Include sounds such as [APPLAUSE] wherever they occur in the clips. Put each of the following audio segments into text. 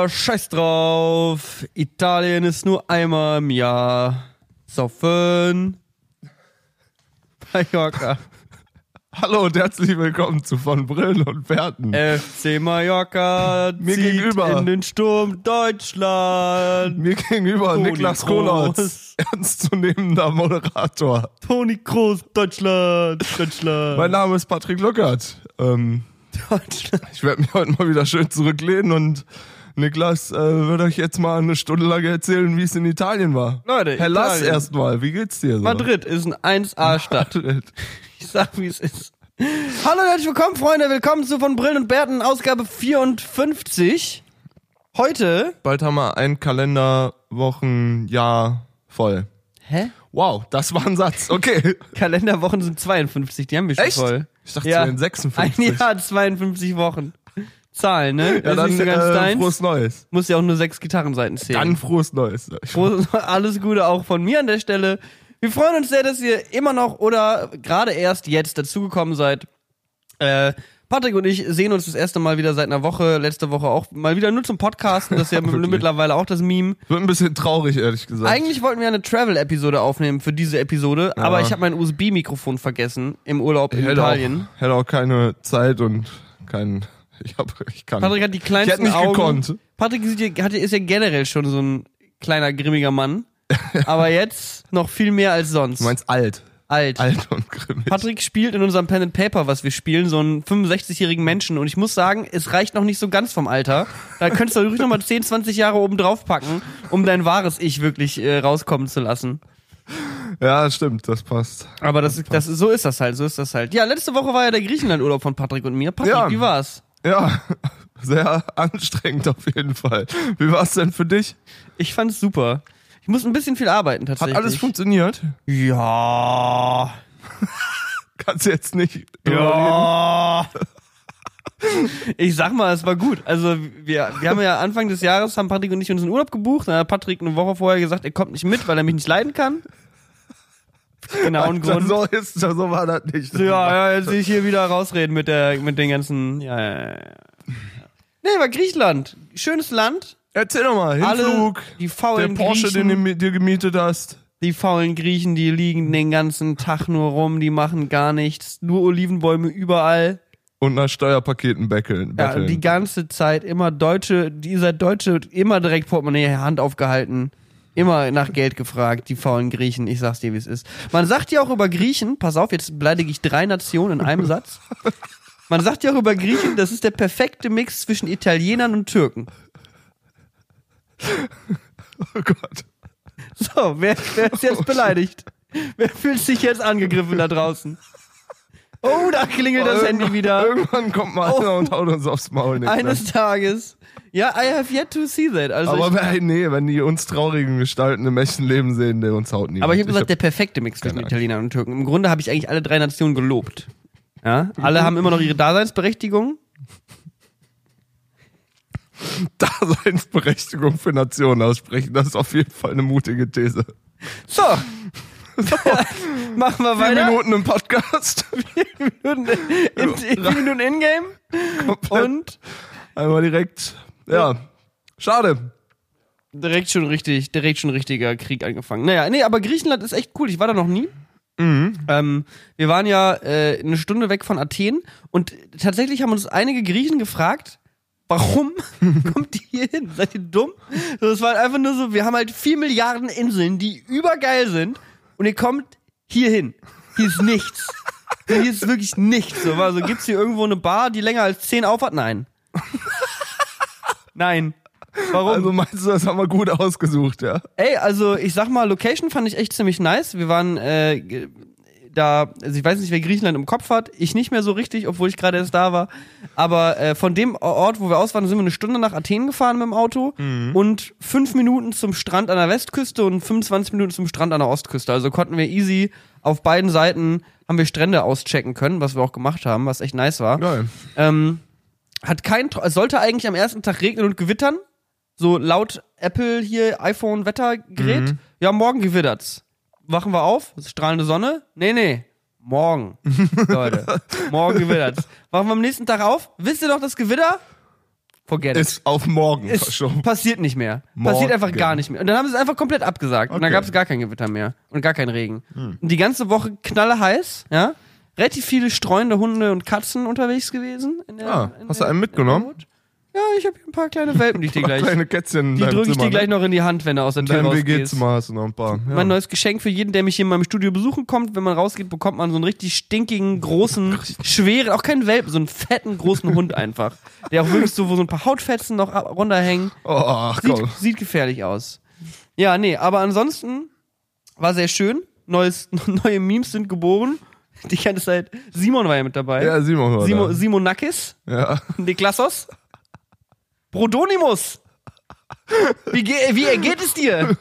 Aber scheiß drauf. Italien ist nur einmal im Jahr. Saufen. Mallorca. Hallo und herzlich willkommen zu von Brillen und Werten. FC Mallorca [LAUGHS] Mir zieht gegenüber. in den Sturm Deutschland. Mir gegenüber Toni Niklas. Kohlhaus, ernstzunehmender Moderator. Toni Kroos, Deutschland, Deutschland. Mein Name ist Patrick Luckert. Ähm, Deutschland. ich werde mich heute mal wieder schön zurücklehnen und Niklas äh, wird euch jetzt mal eine Stunde lang erzählen, wie es in Italien war. Leute, Herr Lass Italien. erstmal, wie geht's dir so? Madrid ist ein 1A-Stadt. Madrid. Ich sag, wie es ist. Hallo, herzlich willkommen, Freunde. Willkommen zu von Brillen und Bärten, Ausgabe 54. Heute. Bald haben wir ein Kalenderwochenjahr voll. Hä? Wow, das war ein Satz. Okay. [LAUGHS] Kalenderwochen sind 52, die haben wir schon Echt? voll. Ich dachte, Ja. es wären 56. Ein Jahr, 52 Wochen. Zahlen, ne? Ja, dann nicht so ganz äh, deins. frohes Neues. Muss ja auch nur sechs Gitarrenseiten zählen. Dann frohes Neues. Frohes- alles Gute auch von mir an der Stelle. Wir freuen uns sehr, dass ihr immer noch oder gerade erst jetzt dazugekommen seid. Äh, Patrick und ich sehen uns das erste Mal wieder seit einer Woche, letzte Woche auch mal wieder nur zum Podcasten. Das ist ja [LAUGHS] mittlerweile auch das Meme. Wird ein bisschen traurig, ehrlich gesagt. Eigentlich wollten wir eine Travel-Episode aufnehmen für diese Episode, aber ich habe mein USB-Mikrofon vergessen im Urlaub in ich hätte Italien. auch, hätte auch keine Zeit und keinen. Ich hab, ich kann. Patrick hat die ich kleinsten hätte nicht Augen. gekonnt. Patrick ist ja, generell schon so ein kleiner, grimmiger Mann. [LAUGHS] aber jetzt noch viel mehr als sonst. Du meinst alt. Alt. Alt und grimmig. Patrick spielt in unserem Pen and Paper, was wir spielen, so einen 65-jährigen Menschen. Und ich muss sagen, es reicht noch nicht so ganz vom Alter. Da könntest du ruhig noch mal 10, 20 Jahre oben drauf packen, um dein wahres Ich wirklich äh, rauskommen zu lassen. Ja, das stimmt, das passt. Aber das, das, so ist das halt, so ist das halt. Ja, letzte Woche war ja der Griechenland-Urlaub von Patrick und mir. Patrick, Ja. wie war's? Ja, [LAUGHS] sehr anstrengend auf jeden Fall. Wie war es denn für dich? Ich fand's super. Ich muss ein bisschen viel arbeiten Hat tatsächlich. alles funktioniert? Ja. [LAUGHS] Kannst du jetzt nicht. Ja. [LAUGHS] Ich sag mal, es war gut. Also wir, wir haben ja Anfang des Jahres, haben Patrick und ich uns einen Urlaub gebucht. Dann hat Patrick eine Woche vorher gesagt, er kommt nicht mit, weil er mich nicht leiden kann. Genau, und [LAUGHS] Alter, Grund. so ist so war das nicht. Ja, ja, jetzt sehe ich hier wieder rausreden mit der, mit den ganzen, ja, ja, ja. Nee, war Griechenland. Schönes Land. Erzähl doch mal, Alle, Hinflug, die der faulen Porsche, Griechen, den du dir gemietet hast. die faulen Griechen, die liegen den ganzen Tag nur rum, die machen gar nichts. Nur Olivenbäume überall. Und nach Steuerpaketen betteln. Ja, die ganze Zeit immer Deutsche, dieser Deutsche immer direkt Portemonnaie Hand aufgehalten, immer nach Geld gefragt, die faulen Griechen, ich sag's dir, wie es ist. Man sagt ja auch über Griechen, pass auf, jetzt beleidige ich drei Nationen in einem Satz. Man sagt ja auch über Griechen, das ist der perfekte Mix zwischen Italienern und Türken. oh Gott. So, wer, wer ist jetzt beleidigt? Wer fühlt sich jetzt angegriffen da draußen? Oh, da klingelt das Handy wieder. Irgendwann kommt mal einer und haut uns aufs Maul. Niklas. Eines Tages. Ja, I have yet to see that. Also Aber ich, wenn, nee, wenn die uns traurigen Gestalten im echten Leben sehen, der uns haut nie. Aber ich habe gesagt, der perfekte Mix zwischen Italienern und Türken. Im Grunde habe ich eigentlich alle drei Nationen gelobt. Ja, alle haben immer noch ihre Daseinsberechtigung. [LAUGHS] Daseinsberechtigung für Nationen aussprechen, das ist auf jeden Fall eine mutige These. So. [LAUGHS] [LAUGHS] Machen wir Vier weiter. Minuten im Podcast. Minuten in, in, vier Minuten Ingame. Und Einmal direkt. Ja. Schade. direkt schon richtig, direkt schon richtiger Krieg angefangen. Naja, nee, aber Griechenland ist echt cool. Ich war da noch nie. Ähm, wir waren ja äh, eine Stunde weg von Athen und tatsächlich haben uns einige Griechen gefragt, warum [LAUGHS] kommt ihr hier hin? Seid ihr dumm? Das war halt einfach nur so, wir haben halt vier Milliarden Inseln, die übergeil sind und ihr kommt hier hin. Hier ist nichts. [LAUGHS] Hier ist wirklich nichts. So, also gibt's hier irgendwo eine Bar, die länger als zehn auf hat? Nein. [LAUGHS] Nein. Warum? Also meinst du, das haben wir gut ausgesucht, ja? Ey, also ich sag mal, Location fand ich echt ziemlich nice. Wir waren äh, da, also ich weiß nicht, wer Griechenland im Kopf hat. Ich nicht mehr so richtig, obwohl ich gerade erst da war. Aber äh, von dem Ort, wo wir aus waren, sind wir eine Stunde nach Athen gefahren mit dem Auto und fünf Minuten zum Strand an der Westküste und 25 Minuten zum Strand an der Ostküste. Also konnten wir easy auf beiden Seiten haben wir Strände auschecken können, was wir auch gemacht haben, was echt nice war. Geil. Ähm, hat kein, es sollte eigentlich am ersten Tag regnen und gewittern. So laut Apple hier iPhone-Wettergerät. Ja, morgen gewittert's. Wachen wir auf, strahlende Sonne? Nee, nee. Morgen, [LAUGHS] Leute. morgen gewittert's. Wachen wir am nächsten Tag auf? Wisst ihr noch das Gewitter? forget it. Ist auf morgen Ist, verschoben. passiert nicht mehr. Passiert einfach Morgen. gar nicht mehr. Und dann haben sie es einfach komplett abgesagt. Und dann Okay. gab es gar kein Gewitter mehr. Und gar keinen Regen. Und die ganze Woche knalle heiß, ja. Relativ viele streunende Hunde und Katzen unterwegs gewesen. Der, Ah, hast der, du einen in mitgenommen? Ja, ich habe hier ein paar kleine Welpen, die ich [LAUGHS] dir gleich. Kleine Kätzchen Die drücke ich Zimmer, dir gleich ne? noch in die Hand, wenn du aus der Tür rausgehst. WG-Zimmer hast du noch ein paar. Ja. Mein neues Geschenk für jeden, der mich hier in meinem Studio besuchen kommt. Wenn man rausgeht, bekommt man so einen richtig stinkigen, großen, [LAUGHS] schweren, auch keinen Welpen, so einen fetten, großen Hund einfach. Der auch wirklich so, wo so ein paar Hautfetzen noch runterhängen. oh, Sieht, komm. sieht gefährlich aus. Ja, nee, aber ansonsten war sehr schön. Neues, [LAUGHS] neue Memes sind geboren. Die ganze Zeit. Simon war ja mit dabei. Ja, Simon war Simo, da. Simonakis, Ja. Niklassos, Brodonimus. Wie, ge wie ergeht es dir?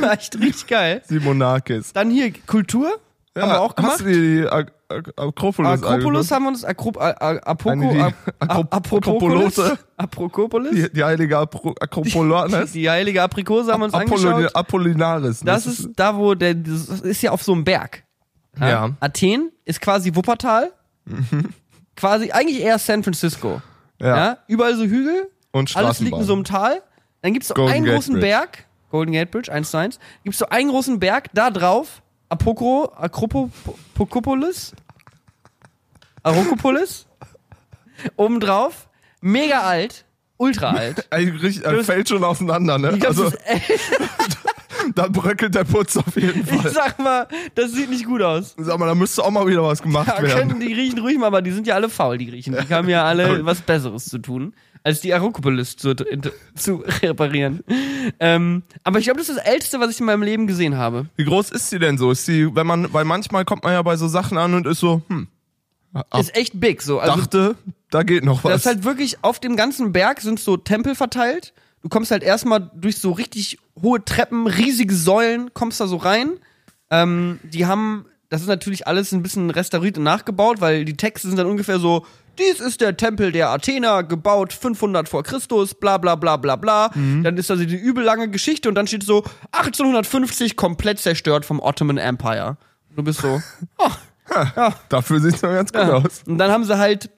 War echt richtig geil. Simonakis. Dann hier Kultur. Ja, haben wir auch gemacht. Hast du die Ak Ak Akropolis Akropolis haben wir uns. Akrop, Apoko, die Apropolis. Aprokopolis. Die, die heilige Apro Akropolanes? Die heilige Aprikose haben wir uns Apollon angeschaut. Apollinaris. Das ist da, wo der, das ist ja auf so einem Berg. Ja. Athen ist quasi Wuppertal. quasi, eigentlich eher San Francisco. Ja. Ja. Überall so Hügel. Und Alles liegt in so einem Tal. Dann gibt's so Golden einen Gate großen Bridge. Berg. Golden Gate Bridge, 1 zu 1. Gibt's so einen großen Berg, da drauf, Apokro, Akropolis. Arokopolis. Obendrauf, mega alt, ultra alt. [LAUGHS] Richtig, das fällt schon auseinander, ne? Glaub, Also, [LAUGHS] da bröckelt der Putz auf jeden ich Fall. sag mal, das sieht nicht gut aus. Sag mal, da müsste auch mal wieder was gemacht Ja, werden. können die Griechen ruhig mal, aber die sind ja alle faul, die Griechen. Die haben ja alle was Besseres zu tun, als die Arokopolis zu, zu reparieren. Ähm, aber ich glaube, das ist das Älteste, was ich in meinem Leben gesehen habe. Wie groß ist sie denn so? Ist sie, wenn man, weil manchmal kommt man ja bei so Sachen an und ist so, hm, Ab- Ist echt big. So. Also, dachte, da geht noch was. das ist halt wirklich auf dem ganzen Berg sind so Tempel verteilt. Du kommst halt erstmal durch so richtig hohe Treppen, riesige Säulen, kommst da so rein. Ähm, die haben, das ist natürlich alles ein bisschen restauriert und nachgebaut, weil die Texte sind dann ungefähr so, dies ist der Tempel der Athener, gebaut 500 vor Christus, bla bla bla bla bla. Dann ist also die übel lange Geschichte und dann steht so 1850 komplett zerstört vom Ottoman Empire. Du bist so, [LAUGHS] oh, ja, Dafür sieht's noch ganz gut ja. aus. Und dann haben sie halt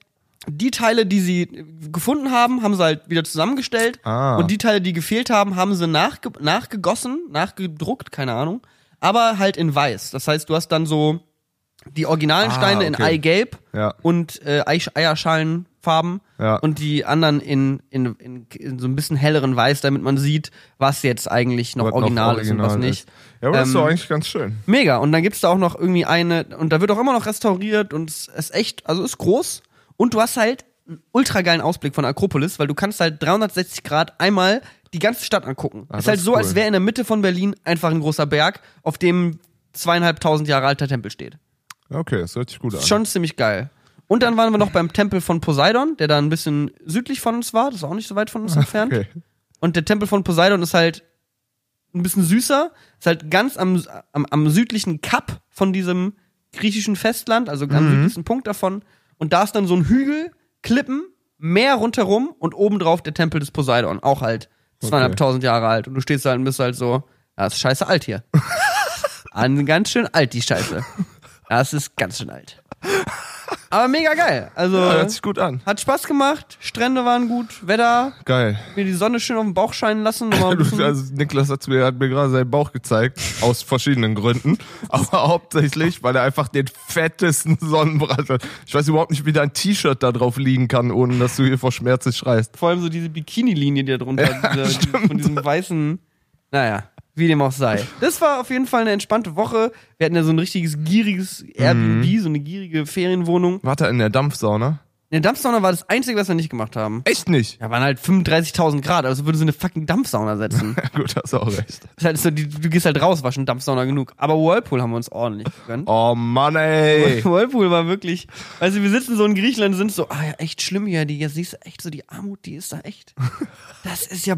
die Teile, die sie gefunden haben, haben sie halt wieder zusammengestellt. Ah. Und die Teile, die gefehlt haben, haben sie nachge nachgegossen, nachgedruckt, keine Ahnung. Aber halt in weiß. Das heißt, du hast dann so die originalen Ah, Steine in okay. Eigelb Ja. und äh, Ei Eierschalenfarben Ja. und die anderen in, in, in, in so ein bisschen helleren Weiß, damit man sieht, was jetzt eigentlich noch Was noch original, ist und was original nicht. ist. Ja, aber das ist Ähm, doch eigentlich ganz schön. Mega. Und dann gibt's da auch noch irgendwie eine, und da wird auch immer noch restauriert und es ist echt, also ist groß. Und du hast halt einen ultra geilen Ausblick von Akropolis, weil du kannst halt 360 Grad einmal die ganze Stadt angucken. Ah, ist halt ist so, cool. als wäre in der Mitte von Berlin einfach ein großer Berg, auf dem zweieinhalbtausend Jahre alter Tempel steht. Okay, das hört sich gut an. Ist schon ziemlich geil. Und dann waren wir noch beim Tempel von Poseidon, der da ein bisschen südlich von uns war, das ist auch nicht so weit von uns [LAUGHS] entfernt. Okay. Und der Tempel von Poseidon ist halt ein bisschen süßer, ist halt ganz am, am, am südlichen Kap von diesem griechischen Festland, also am Mhm. südlichsten Punkt davon. Und da ist dann so ein Hügel, Klippen, Meer rundherum und obendrauf der Tempel des Poseidon, auch halt zweieinhalbtausend Jahre alt. Und du stehst da und bist halt so, ja, ist scheiße alt hier. [LAUGHS] An, ganz schön alt, die Scheiße. Das ist ganz schön alt. Aber mega geil. Also, Ja, hört sich gut an. hat Spaß gemacht, Strände waren gut, Wetter, Geil. mir die Sonne schön auf den Bauch scheinen lassen. [LAUGHS] bisschen- also Niklas hat mir, hat mir gerade seinen Bauch gezeigt, aus verschiedenen Gründen. [LAUGHS] Aber hauptsächlich, weil er einfach den fettesten Sonnenbrand hat. Ich weiß überhaupt nicht, wie dein T-Shirt da drauf liegen kann, ohne dass du hier vor Schmerz schreist. Vor allem so diese Bikini-Linie, die da drunter [LAUGHS] diese, diese, von diesem weißen. Naja, wie dem auch sei. Das war auf jeden Fall eine entspannte Woche. Wir hatten ja so ein richtiges gieriges Airbnb, Mhm. so eine gierige Ferienwohnung. Warte, in der Dampfsauna? In der Dampfsauna war das Einzige, was wir nicht gemacht haben. Echt nicht? Ja, waren halt 35.000 Grad, also würde so eine fucking Dampfsauna setzen. [LAUGHS] Ja, gut, hast du auch recht. Ist halt so, die, du gehst halt raus, war schon Dampfsauna genug. Aber Whirlpool haben wir uns ordentlich gegönnt. Oh Mann, ey. Whirlpool war wirklich, also wir sitzen so in Griechenland und sind so, ah ja, echt schlimm hier, die, ja, siehst du echt so, die Armut, die ist da echt, [LAUGHS] das ist ja,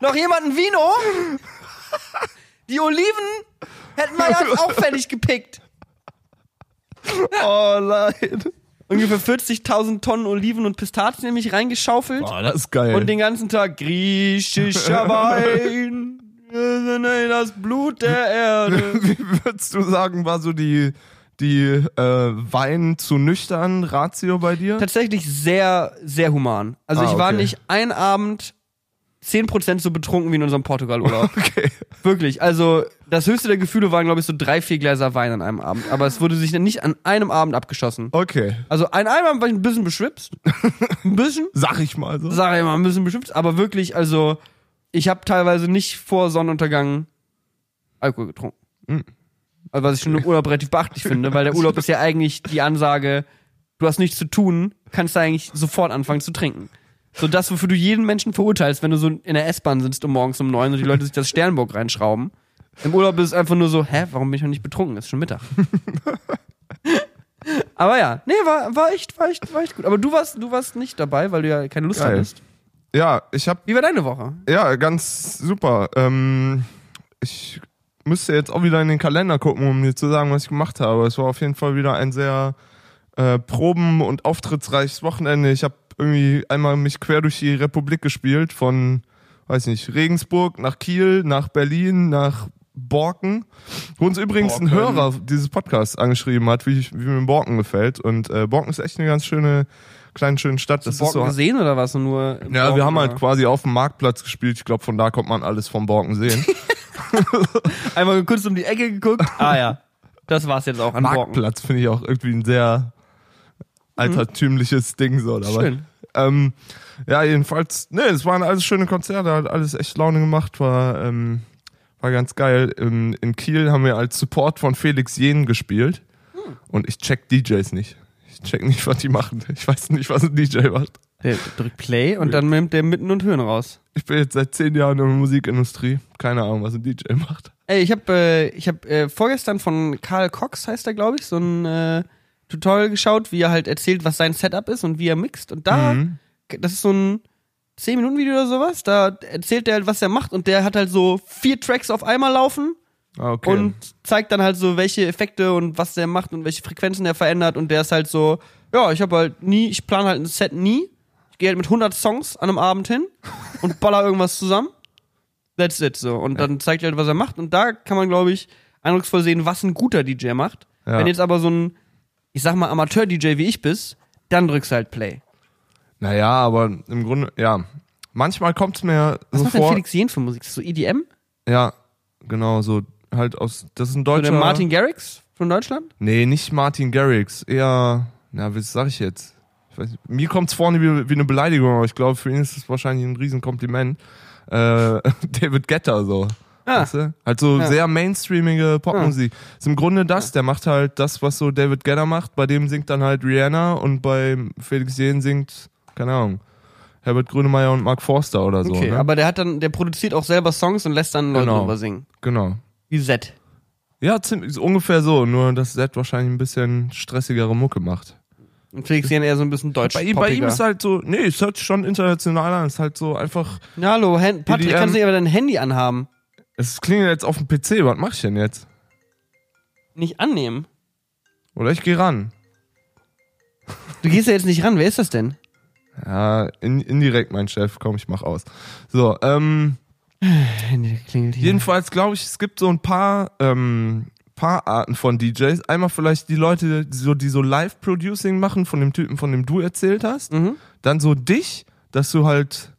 noch jemand ein Vino? [LAUGHS] Die Oliven hätten wir ja auch fertig gepickt. [LAUGHS] Oh nein. Ungefähr 40.000 Tonnen Oliven und Pistazien nämlich reingeschaufelt Oh, das ist geil. und den ganzen Tag griechischer [LAUGHS] Wein, das Blut der Erde. [LAUGHS] Wie würdest du sagen, war so die, die äh, Wein zu nüchtern Ratio bei dir? Tatsächlich sehr, sehr human. Also Ah, ich war okay. nicht ein Abend 10% so betrunken wie in unserem Portugal-Urlaub. [LAUGHS] Okay. Wirklich. Also das höchste der Gefühle waren, glaube ich, so drei, vier Gläser Wein an einem Abend. Aber es wurde sich nicht an einem Abend abgeschossen. Okay. Also an einem Abend war ich ein bisschen beschwipst. [LAUGHS] Ein bisschen. Sag ich mal so. Sag ich mal, ein bisschen beschwipst. Aber wirklich, also ich habe teilweise nicht vor Sonnenuntergang Alkohol getrunken. Mhm. Also, was ich schon im Urlaub relativ beachtlich finde, weil der [LAUGHS] Urlaub ist ja eigentlich die Ansage, du hast nichts zu tun, kannst du eigentlich sofort anfangen zu trinken. So das, wofür du jeden Menschen verurteilst, wenn du so in der S-Bahn sitzt um morgens um neun und die Leute sich das Sternburg reinschrauben. Im Urlaub ist es einfach nur so, hä, warum bin ich noch nicht betrunken? Ist schon Mittag. [LAUGHS] Aber ja, nee, war, war echt, war echt, war echt gut. Aber du warst, du warst nicht dabei, weil du ja keine Lust Geil. hattest. Ja, ich habe Wie war deine Woche? ja ganz super. Ähm, ich müsste jetzt auch wieder in den Kalender gucken, um mir zu sagen, was ich gemacht habe. Es war auf jeden Fall wieder ein sehr äh, proben- und auftrittsreiches Wochenende. Ich habe irgendwie einmal mich quer durch die Republik gespielt, von, weiß nicht, Regensburg nach Kiel, nach Berlin, nach Borken. Wo uns übrigens ein Borken. Hörer dieses Podcasts angeschrieben hat, wie, ich, wie mir Borken gefällt. Und äh, Borken ist echt eine ganz schöne, kleine, schöne Stadt. Das du ist Borken so, gesehen oder was? Nur ja, wir Borken, haben halt quasi auf dem Marktplatz gespielt. Ich glaube, von da kommt man alles vom Borken sehen. [LAUGHS] einmal kurz um die Ecke geguckt. [LAUGHS] Ah ja, das war's jetzt auch an Borken. Marktplatz finde ich auch irgendwie ein sehr altertümliches Ding so. Aber, Schön. Ähm, ja, jedenfalls, ne, es waren alles schöne Konzerte, hat alles echt Laune gemacht, war, ähm, war ganz geil. In, in Kiel haben wir als Support von Felix Jen gespielt und ich check DJs nicht. Ich check nicht, was die machen. Ich weiß nicht, was ein DJ macht. Der drückt Play und dann nimmt der Mitten und Höhen raus. Ich bin jetzt seit zehn Jahren in der Musikindustrie. Keine Ahnung, was ein DJ macht. Ey, ich habe äh, ich hab, äh, vorgestern von Karl Cox, heißt er, glaube ich, so ein äh, Tutorial geschaut, wie er halt erzählt, was sein Setup ist und wie er mixt. Und da, Mhm. das ist so ein 10-Minuten-Video oder sowas, da erzählt er halt, was er macht und der hat halt so vier Tracks auf einmal laufen Ah, Okay. und zeigt dann halt so, welche Effekte und was der macht und welche Frequenzen er verändert und der ist halt so, ja, ich habe halt nie, ich plane halt ein Set nie. Ich gehe halt mit 100 Songs an einem Abend hin [LAUGHS] und baller irgendwas zusammen. That's it so. Und dann zeigt er halt, was er macht und da kann man, glaube ich, eindrucksvoll sehen, was ein guter DJ macht. Ja. Wenn jetzt aber so ein, ich sag mal, Amateur-DJ wie ich bist, dann drückst du halt Play. Naja, aber im Grunde, ja. Manchmal kommt es mir Was so macht denn vor. Felix Jen für Musik? Ist das so EDM? Ja, genau, so halt aus. Das ist ein deutscher. der Martin Garrix von Deutschland? Nee, nicht Martin Garrix. Eher. Na, was sag ich jetzt? Ich weiß nicht. Mir kommt's vorne wie, wie eine Beleidigung, aber ich glaube, für ihn ist es wahrscheinlich ein Riesenkompliment. Äh, [LAUGHS] David Guetta so. Ah. Weißt du? Halt so Ja. sehr mainstreamige Popmusik. Ist im Grunde das, der macht halt das, was so David Guetta macht. Bei dem singt dann halt Rihanna und bei Felix Jähn singt, keine Ahnung, Herbert Grönemeyer und Mark Forster oder so. Okay, ne? aber der hat dann, der produziert auch selber Songs und lässt dann Leute Genau. drüber singen. Genau. Wie Z. Ja, ziemlich, ist ungefähr so, nur dass Zed wahrscheinlich ein bisschen stressigere Mucke macht. Und Felix Jen eher so ein bisschen deutsch Bei ihm, bei ihm ist halt so, nee, es hört schon international an, es ist halt so einfach, Ja, hallo, Hen Patrick, EDM. kannst du aber dein Handy anhaben? Es klingelt jetzt auf dem PC, was mach ich denn jetzt? Nicht annehmen. Oder ich gehe ran. Du gehst ja jetzt nicht ran, wer ist das denn? Ja, in, indirekt mein Chef, komm, ich mach aus. So, ähm, klingelt hier. jedenfalls glaube ich, es gibt so ein paar, ähm, paar Arten von DJs. Einmal vielleicht die Leute, die so, die so Live-Producing machen von dem Typen, von dem du erzählt hast. Mhm. Dann so dich, dass du halt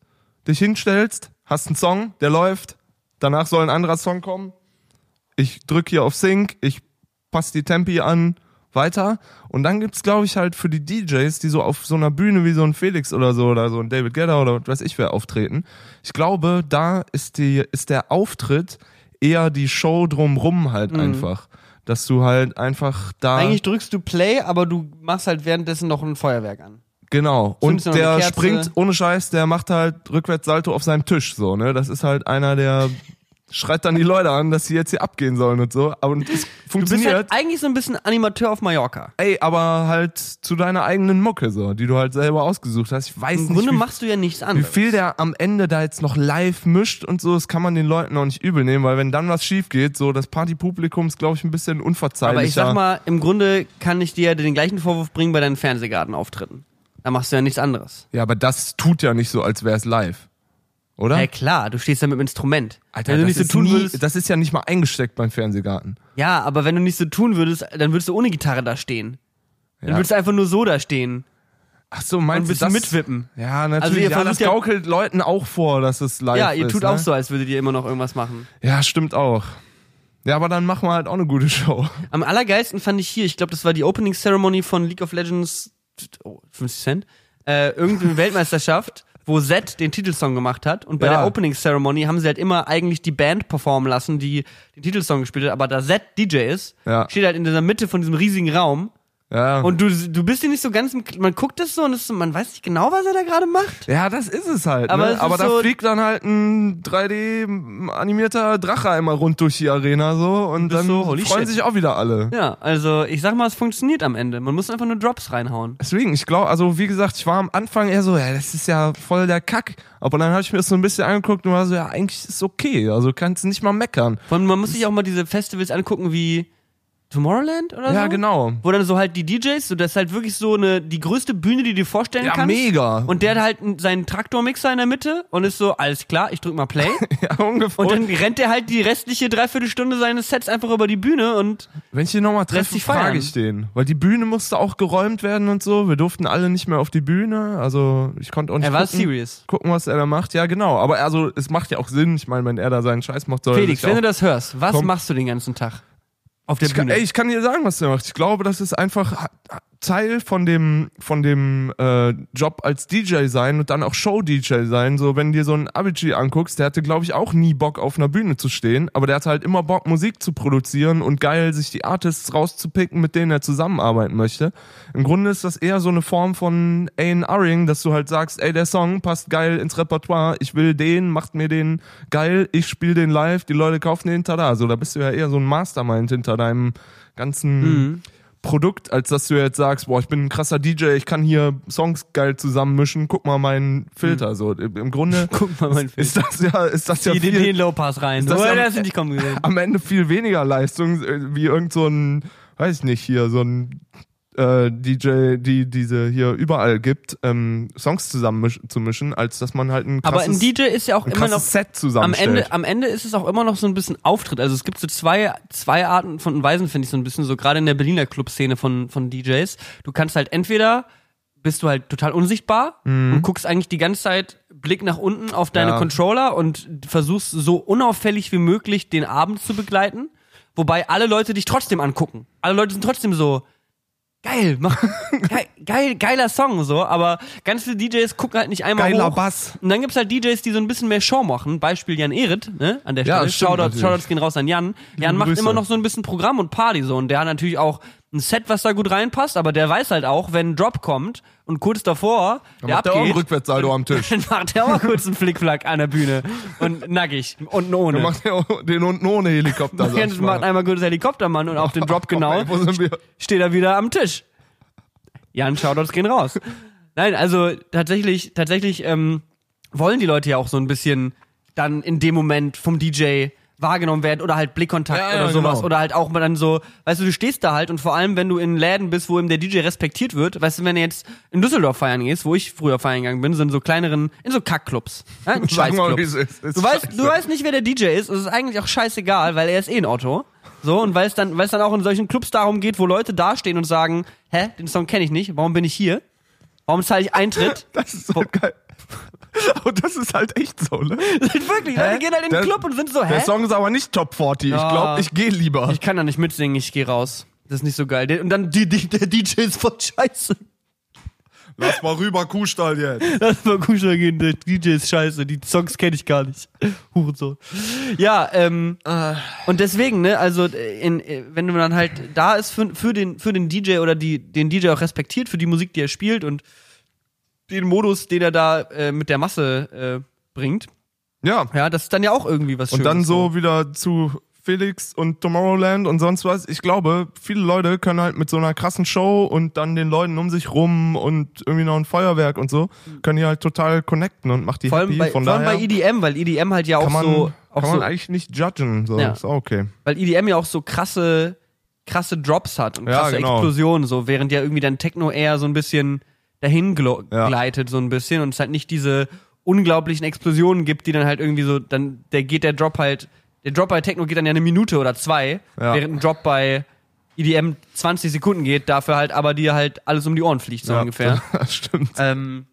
dich hinstellst, hast einen Song, der läuft, danach soll ein anderer Song kommen. Ich drück hier auf Sync, ich passe die Tempi an, weiter. Und dann gibt's, glaube ich, halt für die DJs, die so auf so einer Bühne wie so ein Felix oder so oder so ein David Guetta oder was weiß ich wer auftreten. Ich glaube, da ist die, ist der Auftritt eher die Show drumrum halt einfach. Dass du halt einfach da. Eigentlich drückst du Play, aber du machst halt währenddessen noch ein Feuerwerk an. Genau. Und der springt ohne Scheiß, der macht halt rückwärts Salto auf seinem Tisch so, ne? Das ist halt einer, der schreit dann die Leute an, dass sie jetzt hier abgehen sollen und so. Aber es Du bist funktioniert. halt eigentlich so ein bisschen Animateur auf Mallorca. Ey, aber halt zu deiner eigenen Mucke so, die du halt selber ausgesucht hast. Ich weiß Im nicht, Grunde wie, machst du ja nichts wie anderes. viel der am Ende da jetzt noch live mischt und so, das kann man den Leuten auch nicht übel nehmen, weil wenn dann was schief geht, so das Partypublikum ist, glaube ich, ein bisschen unverzeihlicher. Aber ich sag mal, im Grunde kann ich dir den gleichen Vorwurf bringen bei deinen Fernsehgartenauftritten. Da machst du ja nichts anderes. ja, aber das tut ja nicht so, als wäre es live. oder? Ja klar, du stehst da mit dem Instrument. Alter, wenn du das, nicht so ist tun nie, würdest. das ist ja nicht mal eingesteckt beim Fernsehgarten. Ja, aber wenn du nicht so tun würdest, dann würdest du ohne Gitarre da stehen. Dann Ja. würdest du einfach nur so da stehen. Ach so, Und ein meinst du bisschen das? mitwippen. Ja, natürlich. Also ihr ja, das ja- gaukelt Leuten auch vor, dass es live ist. ja, ihr tut ne? auch so, als würdet ihr immer noch irgendwas machen. Ja, stimmt auch. Ja, aber dann machen wir halt auch eine gute [LAUGHS] Show. Am allergeilsten fand ich hier, ich glaube, das war die Opening Ceremony von League of Legends, oh, 50 Cent, äh, irgendeine Weltmeisterschaft, wo Zed den Titelsong gemacht hat. Und bei Ja. der Opening Ceremony haben sie halt immer eigentlich die Band performen lassen, die den Titelsong gespielt hat. Aber da Zed DJ ist, Ja. steht halt in dieser Mitte von diesem riesigen Raum. Ja. Und du, du bist dir nicht so ganz, man guckt das so und es so, man weiß nicht genau, was er da gerade macht. ja, das ist es halt. Aber ne? es aber da so- fliegt dann halt ein 3D-animierter Drache einmal rund durch die Arena so und dann so, freuen shit. sich auch wieder alle. Ja, also ich sag mal, es funktioniert am Ende. Man muss einfach nur Drops reinhauen. Deswegen, ich glaube, also wie gesagt, ich war am Anfang eher so, ja, das ist ja voll der Kack. Aber dann habe ich mir das so ein bisschen angeguckt und war so, ja, eigentlich ist es okay. Also kannst du nicht mal meckern. Allem, man muss sich auch mal diese Festivals angucken wie Tomorrowland oder so. Ja, genau. Wo dann so halt die DJs, so das ist halt wirklich so eine die größte Bühne, die du dir vorstellen Ja, kannst. mega. Und der hat halt einen- seinen Traktormixer in der Mitte und ist so, alles klar, ich drück mal Play. [LAUGHS] ja, ungefähr. Und dann rennt der halt die restliche Dreiviertelstunde seines Sets einfach über die Bühne und Wenn ich ihn nochmal treffe, frage ich den. Weil die Bühne musste auch geräumt werden und so. Wir durften alle nicht mehr auf die Bühne. Also ich konnte auch nicht er war gucken, serious. gucken, was er da macht. Ja, genau. Aber also es macht ja auch Sinn. Ich meine, wenn er da seinen Scheiß macht, soll Felix, wenn du das hörst, was machst du den ganzen Tag? Auf der ich kann, Bühne. ey, ich kann dir sagen, was der macht. Ich glaube, das ist einfach Teil von dem von dem äh, Job als DJ sein und dann auch Show-DJ sein. So, wenn dir so ein Avicii anguckst, der hatte, glaube ich, auch nie Bock auf einer Bühne zu stehen, aber der hatte halt immer Bock, Musik zu produzieren und geil, sich die Artists rauszupicken, mit denen er zusammenarbeiten möchte. Im Grunde ist das eher so eine Form von A&Ring, dass du halt sagst, ey, der Song passt geil ins Repertoire, ich will den, macht mir den geil, ich spiele den live, die Leute kaufen den, tada. So, da bist du ja eher so ein Mastermind hinter deinem ganzen Mhm. Produkt, als dass du jetzt sagst, boah, ich bin ein krasser DJ, ich kann hier Songs geil zusammenmischen, guck mal meinen Filter. So, im Grunde. [LAUGHS] Guck mal, mein Film. ist das ja, ist das ja Die den, viel, den Low Pass rein. Ist das ja- du nicht kommen gesehen. am Ende viel weniger Leistung, äh, wie irgend so ein, weiß ich nicht, hier, so ein äh, DJ, die diese hier überall gibt, ähm, Songs zusammen zu mischen, als dass man halt ein krasses, Aber ein DJ ist ja auch immer noch Set am zusammenstellt. Ende, am Ende ist es auch immer noch so ein bisschen Auftritt. Also es gibt so zwei, zwei Arten von Weisen, finde ich so ein bisschen so, gerade in der Berliner Clubszene von, von DJs. Du kannst halt entweder bist du halt total unsichtbar und guckst eigentlich die ganze Zeit Blick nach unten auf deine Mhm. Ja. Controller und versuchst so unauffällig wie möglich den Abend zu begleiten, wobei alle Leute dich trotzdem angucken. Alle Leute sind trotzdem so geil, mach, [LAUGHS] geil, geil, geiler Song so, aber ganz viele DJs gucken halt nicht einmal Geiler hoch. Bass. Und dann gibt's halt DJs, die so ein bisschen mehr Show machen. Beispiel Jan Erit, ne? An der Ja, Stelle. stimmt Shoutouts, natürlich. Shoutouts gehen raus an Jan. Jan macht Grüße. immer noch so ein bisschen Programm und Party so. Und der hat natürlich auch ein Set, was da gut reinpasst, aber der weiß halt auch, wenn ein Drop kommt und kurz davor der macht der auch einen abgeht, Rückwärtssaldo am Tisch. dann macht er auch kurz einen Flickflack an der Bühne. Und nackig. Unten ohne. Dann macht er auch den unten ohne Helikopter. mal. macht einmal kurz Helikoptermann und auf den Drop [LAUGHS] genau steht er wieder am Tisch. Jan, Shoutouts gehen raus. Nein, also tatsächlich, tatsächlich ähm, wollen die Leute ja auch so ein bisschen dann in dem Moment vom DJ wahrgenommen werden oder halt Blickkontakt Ja, ja, oder sowas genau. oder halt auch mal dann so, weißt du, du stehst da halt und vor allem, wenn du in Läden bist, wo eben der DJ respektiert wird, weißt du, wenn du jetzt in Düsseldorf feiern gehst, wo ich früher feiern gegangen bin, sind so kleineren, in so Kackclubs, ja, in [LAUGHS] mal, wie Scheißclubs. Du weißt, scheiße. du weißt nicht, wer der DJ ist. Es ist eigentlich auch scheißegal, weil er ist eh ein Auto. So, und weil es dann, weil es dann auch in solchen Clubs darum geht, wo Leute dastehen und sagen, hä, den Song kenne ich nicht, warum bin ich hier? Warum zahle ich Eintritt? [LAUGHS] Das ist so geil. [LAUGHS] Und das ist halt echt so, ne? Wirklich, Leute gehen halt in den Der- Club und sind so, hä? Der Song ist aber nicht Top 40. Ich glaube, ich gehe lieber. Ich kann da nicht mitsingen, ich gehe raus. Das ist nicht so geil. Und dann die, die, der DJ ist voll scheiße. Lass mal rüber, Kuhstall jetzt. [LAUGHS] Lass mal Kuschel gehen, der DJ ist scheiße, die Songs kenne ich gar nicht. [LAUGHS] Hurensohn. Ja, ähm, und deswegen, ne, also äh, in, äh, wenn du dann halt da ist für, für, den, für den DJ oder die, den DJ auch respektiert für die Musik, die er spielt und den Modus, den er da äh, mit der Masse äh, bringt, Ja. ja, das ist dann ja auch irgendwie was Und Schönes. dann so wieder zu Felix und Tomorrowland und sonst was. Ich glaube, viele Leute können halt mit so einer krassen Show und dann den Leuten um sich rum und irgendwie noch ein Feuerwerk und so, können die halt total connecten und macht die vor allem, happy. bei, Von vor allem bei EDM, weil EDM halt ja auch kann man, so, auch kann man so eigentlich nicht judgen. So. Ja. Ist auch okay. weil EDM ja auch so krasse, krasse Drops hat und Ja, krasse genau. Explosionen, so, während ja irgendwie dann Techno eher so ein bisschen dahin Ja. gleitet, so ein bisschen und es halt nicht diese unglaublichen Explosionen gibt, die dann halt irgendwie so, dann der geht der Drop halt, der Drop bei Techno geht dann ja eine Minute oder zwei, Ja. während ein Drop bei EDM 20 Sekunden geht, dafür halt aber dir halt alles um die Ohren fliegt, so Ja, ungefähr. [LAUGHS] Das stimmt. Ähm,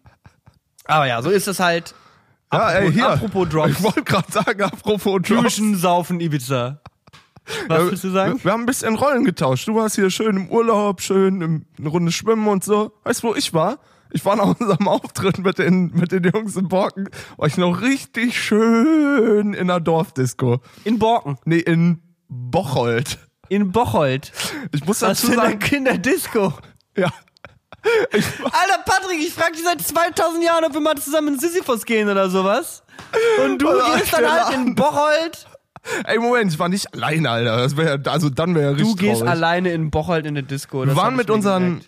aber ja, so ist es halt. Ja, ey, apropos, hier. apropos Drops. Ich wollte gerade sagen, apropos Drops. Duschen, Saufen, Ibiza. Was willst du sagen? Wir, haben ein bisschen Rollen getauscht. Du warst hier schön im Urlaub, schön im, eine Runde schwimmen und so. Weißt du, wo ich war? Ich war nach unserem [LAUGHS] Auftritt mit den, mit den Jungs in Borken, war ich noch richtig schön in der Dorfdisco. In Borken. Nee, in Bocholt. In Bocholt. Ich muss Was dazu sagen, Kinderdisco. [LAUGHS] ja. Ich, Alter Patrick, ich frag dich seit 2000 Jahren, ob wir mal zusammen in Sisyphus gehen oder sowas. Und du gehst dann halt in Bocholt. Ey, Moment, ich war nicht alleine, Alter. Das wär, also dann wäre Du richtig gehst traurig. alleine in Bocholt in eine Disco. Wir waren mit unseren,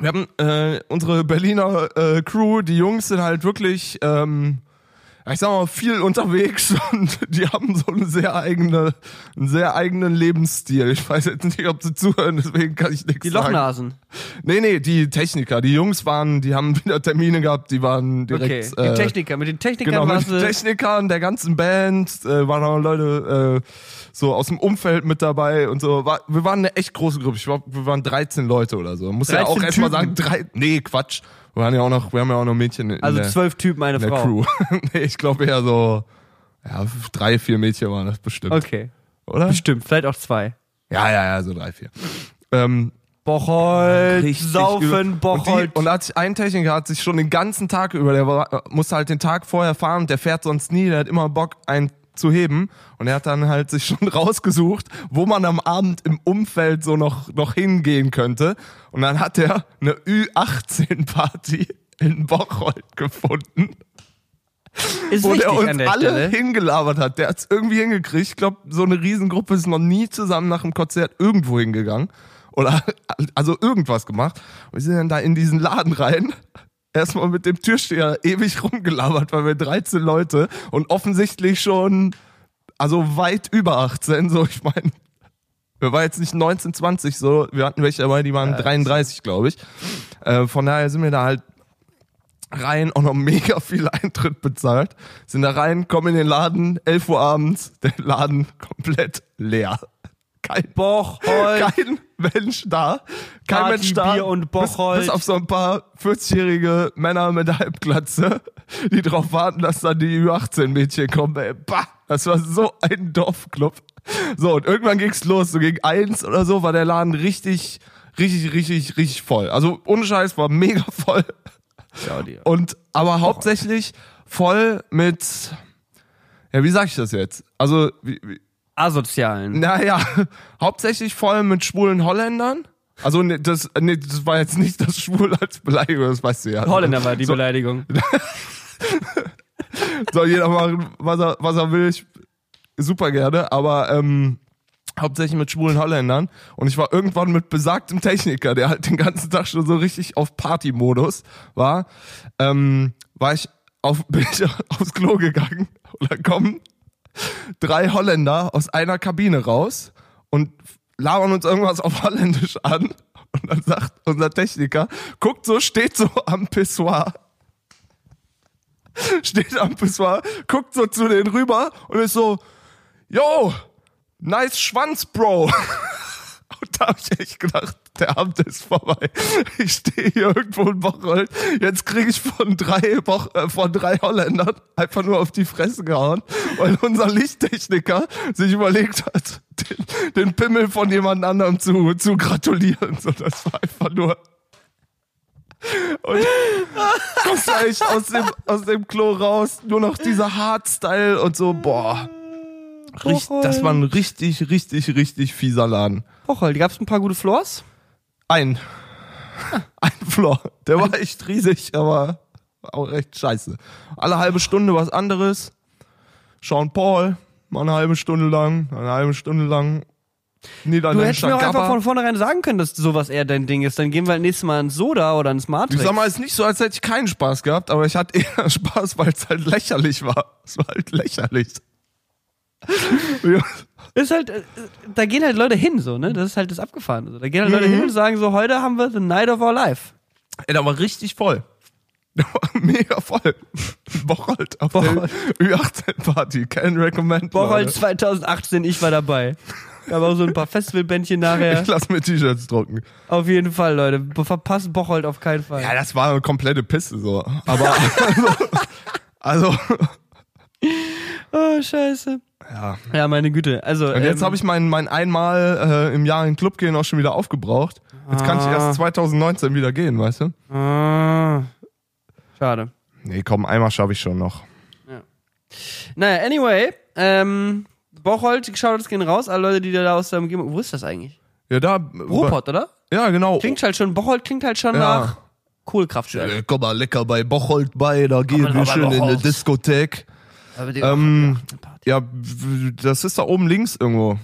wir haben äh, unsere Berliner äh, Crew, die Jungs sind halt wirklich, ähm, ja, ich sag mal, viel unterwegs [LAUGHS] und die haben so eine sehr eigene, einen sehr eigenen Lebensstil. Ich weiß jetzt nicht, ob sie zuhören, deswegen kann ich nichts Die sagen. Lochnasen. Nee, nee, die Techniker. Die Jungs waren, die haben [LAUGHS] wieder Termine gehabt, die waren Okay. direkt. Die äh, Techniker. Mit den Technikern Genau, mit den. Technikern, der ganzen Band, äh, waren auch Leute äh, so aus dem Umfeld mit dabei und so. War, wir waren eine echt große Gruppe. Ich glaube, wir waren 13 Leute oder so. Muss ja 13 auch erstmal sagen, drei, nee, Quatsch. Wir waren ja auch noch, wir haben ja auch noch Mädchen in Also der, zwölf Typen, eine in der Frau. Crew. [LAUGHS] nee, ich glaube eher so, ja, drei, vier Mädchen waren das bestimmt. Okay. Oder? Bestimmt, vielleicht auch zwei. Ja, ja, ja, so drei, vier. Ähm, Bocholt, Richtig Saufen. Bocholt. Und, die, und hat sich ein Techniker hat sich schon den ganzen Tag über, der war, musste halt den Tag vorher fahren, der fährt sonst nie, der hat immer Bock, einen zu heben. Und er hat dann halt sich [LAUGHS] schon rausgesucht, wo man am Abend im Umfeld so noch, noch hingehen könnte. Und dann hat er eine Ü18-Party in Bocholt gefunden, ist wo der uns der alle Stelle. hingelabert hat. Der hat es irgendwie hingekriegt. Ich glaube, so eine Riesengruppe ist noch nie zusammen nach dem Konzert irgendwo hingegangen. Oder [LAUGHS] also irgendwas gemacht. Und wir sind dann da in diesen Laden rein. Erstmal mit dem Türsteher ewig rumgelabert, weil wir 13 Leute und offensichtlich schon, also weit über 18, so ich meine, wir waren jetzt nicht 19, 20, so, wir hatten welche dabei, die waren Ja, 33, glaube ich. Äh, von daher sind wir da halt rein, auch [LAUGHS] noch mega viel Eintritt bezahlt. Sind da rein, kommen in den Laden, 11 Uhr abends, der Laden komplett leer. Kein, Bocholt. kein Mensch da. Kein Party, Mensch da. Bier und bis, Bocholt. bis auf so ein paar 40-jährige Männer mit Halbglatze, die drauf warten, dass dann die Ü18-Mädchen kommen. Ey, bah, das war so ein Dorfclub. So, und irgendwann ging's los. So gegen eins oder so war der Laden richtig, richtig, richtig, richtig voll. Also ohne Scheiß war mega voll. Dir. Und aber hauptsächlich voll mit, ja, wie sag ich das jetzt? Also, wie, wie, Asozialen. naja, [LAUGHS] hauptsächlich voll mit schwulen Holländern. Also, nee, das, nee, das war jetzt nicht das Schwul als Beleidigung, das weißt du ja. Holländer war die so, Beleidigung. [LAUGHS] Soll jeder machen, was er, was er will. Ich, super gerne, aber ähm, hauptsächlich mit schwulen Holländern. Und ich war irgendwann mit besagtem Techniker, der halt den ganzen Tag schon so richtig auf Party-Modus war, ähm, war ich auf, [LAUGHS] bin ich aufs Klo gegangen und dann kommen drei Holländer aus einer Kabine raus und labern uns irgendwas auf Holländisch an. Und dann sagt unser Techniker, guckt so, steht so am Pissoir. Steht am Pissoir, guckt so zu denen rüber und ist so, yo, nice Schwanz, Bro. [LAUGHS] Und da hab ich echt gedacht, der Abend ist vorbei. Ich stehe hier irgendwo in Bocholt. Jetzt kriege ich von drei, Boch, äh, von drei Holländern einfach nur auf die Fresse gehauen, weil unser Lichttechniker sich überlegt hat, den, den Pimmel von jemand anderem zu, zu gratulieren. So, das war einfach nur. Und kommst du echt aus dem, aus dem Klo raus, nur noch dieser Hardstyle und so, boah. Richt, das war ein richtig, richtig, richtig fieser Laden. Bocholt, gab's ein paar gute Floors? Ein. Ein Floor. Der war echt riesig, aber auch recht scheiße. Alle halbe Stunde was anderes. Sean Paul, mal eine halbe Stunde lang, eine halbe Stunde lang. Du hättest mir auch einfach von vornherein sagen können, dass sowas eher dein Ding ist. Dann gehen wir halt nächstes Mal ins Soda oder ins Ich Matrix. sag mal, es ist nicht so, als hätte ich keinen Spaß gehabt, aber ich hatte eher [LAUGHS] Spaß, weil es halt lächerlich war. Es war halt lächerlich. Ist halt, äh, da gehen halt Leute hin, so, ne? Das ist halt das Abgefahrene. So. Da gehen halt Leute hin und sagen so, heute haben wir the night of our life. Ey, da war richtig voll. [LAUGHS] Mega voll. [LAUGHS] Bocholt auf Bocholt. der Ü18-Party. Can recommend. Bocholt Leute. 2018, ich war dabei. Da war auch so ein paar Festivalbändchen nachher. Ich lass mir T-Shirts drucken. Auf jeden Fall, Leute. Verpasst Bocholt auf keinen Fall. Ja, das war eine komplette Pisse so. Aber [LAUGHS] also, also Oh, scheiße. Ja. Ja, meine Güte. Also, Und jetzt ähm, habe ich mein, mein einmal äh, im Jahr in den Club gehen auch schon wieder aufgebraucht. Jetzt kann ich Ah. erst 2019 wieder gehen, weißt du? Ah, schade. Nee, komm, einmal schaffe ich schon noch. Naja, anyway, ähm, Bocholt, Shoutouts gehen raus, alle Leute, die da aus der Umgebung. Wo ist das eigentlich? Ja, da. Ruhrpott, oder? Ja, genau. Klingt halt schon, Bocholt klingt halt schon Ja. nach Kohlekraftwerk. Äh, komm mal lecker bei Bocholt bei, da gehen wir schön in die Bocholt. Diskothek. Aber die- Ähm, ja, das ist da oben links irgendwo.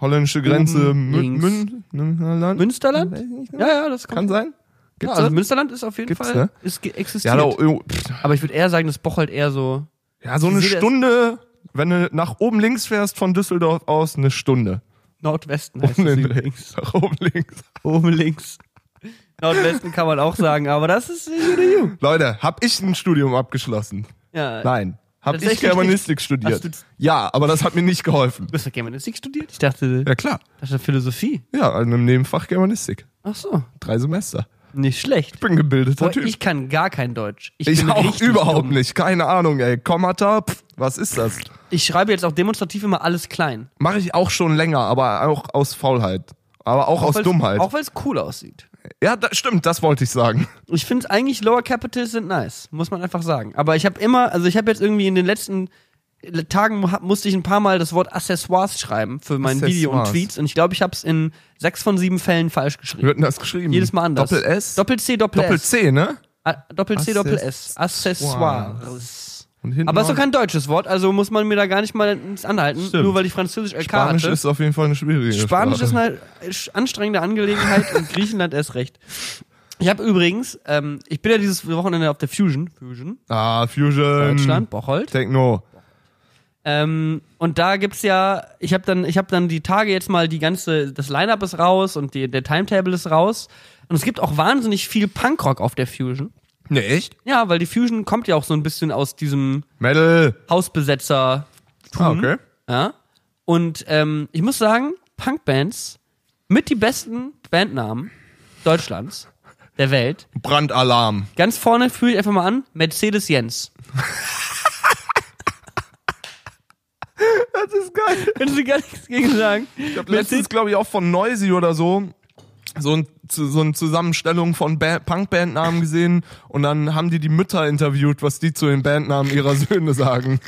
Holländische Grenze, Oben Mün, links. Mün, Münsterland? Münsterland? Ja, ja, das Kann kann sein. Ja, Gibt's also das? Münsterland ist auf jeden Gibt's, Fall ne? ist, Ja, existiert. da, oh, pff, Aber ich würde eher sagen, dass Bocholt eher so ja, so eine Stunde, wenn du nach oben links fährst von Düsseldorf aus, eine Stunde. Nordwesten heißt das den übrigens. Nach oben links. Oben links. Nordwesten kann man auch sagen, aber das ist. Leute, hab ich ein Studium abgeschlossen? Ja. Nein. Hab ich Germanistik studiert? Ja, aber das hat mir nicht geholfen. Du hast doch Germanistik studiert? Ich dachte, Ja, klar. das ist Philosophie. Ja, in einem Nebenfach Germanistik. Ach so. Drei Semester. Nicht schlecht. Ich bin gebildeter Boah, Typ. ich kann gar kein Deutsch. Ich, Ich bin auch richtig überhaupt dumm. nicht. Keine Ahnung, ey. Kommata, pff, was ist das? Ich schreibe jetzt auch demonstrativ immer alles klein. Mache ich auch schon länger, aber auch aus Faulheit. Aber auch, aus weil's- Dummheit. Auch weil es cool aussieht. Ja, da, stimmt, das wollte ich sagen. Ich finde eigentlich Lower Capitals sind nice, muss man einfach sagen. Aber ich habe immer, also ich habe jetzt irgendwie in den letzten Tagen mu- musste ich ein paar Mal das Wort Accessoires schreiben für mein Video und. Tweets und ich glaube, ich habe es in sechs von sieben Fällen falsch Wir geschrieben. hatten das geschrieben. Jedes Mal anders. Doppel S? Doppel C, Doppel, Doppel S. C, ne? Doppel C, Doppel S. Accessoires. Aber es ist doch kein deutsches Wort, also muss man mir da gar nicht mal anhalten, Stimmt. nur weil ich Französisch LK Spanisch hatte. ist auf jeden Fall eine schwierige Spanisch ist Sprache. eine sch- anstrengende Angelegenheit und Griechenland erst recht. Ich habe übrigens, ähm, ich bin ja dieses Wochenende auf der Fusion, Fusion, Ah, Fusion. Deutschland, Bocholt. Techno. Ähm, und da gibt's ja, ich habe dann, ich habe dann die Tage jetzt mal die ganze, das Line-up ist raus und die, der Timetable ist raus. Und es gibt auch wahnsinnig viel Punkrock auf der Fusion. Ne, echt? Ja, weil die Fusion kommt ja auch so ein bisschen aus diesem Metal. Hausbesetzer. Ah, okay. Ja. Und ähm, ich muss sagen, Punkbands mit die besten Bandnamen Deutschlands, der Welt. Brandalarm. Ganz vorne fühle ich einfach mal an, Mercedes Jens. [LAUGHS] Das ist geil. Kannst du gar nichts gegen sagen? Ich habe letztens, glaube ich, auch von Noisy oder so so, ein, so eine Zusammenstellung von ba Punkbandnamen gesehen und dann haben die die Mütter interviewt, was die zu den Bandnamen ihrer Söhne sagen.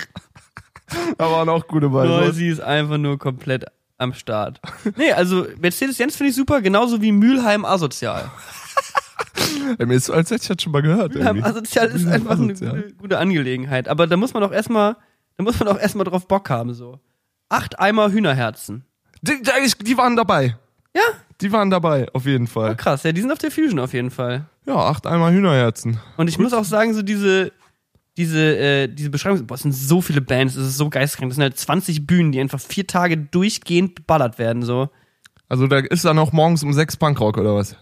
[LAUGHS] da waren auch gute Beispiele. Noisy ist einfach nur komplett am Start. Nee, also Mercedes Jens finde ich super, genauso wie Mülheim Asozial. [LAUGHS] Ey, mir ist so, als hätte ich das schon mal gehört. Mülheim irgendwie. Asozial ist Mülheim einfach eine Asozial. gute, gute Angelegenheit. Aber da muss man doch erstmal, da muss man doch erstmal drauf Bock haben, so. Acht Eimer Hühnerherzen. Die, die waren dabei. Ja, Die waren dabei, auf jeden Fall. krass. Ja, die sind auf der Fusion auf jeden Fall. Ja, acht einmal Hühnerherzen. Und ich muss auch sagen, so diese, diese, äh, diese Beschreibung, boah, es sind so viele Bands, es ist so geistkrank. Das sind halt 20 Bühnen, die einfach vier Tage durchgehend geballert werden, so. Also da ist dann auch morgens um sechs Punkrock oder was?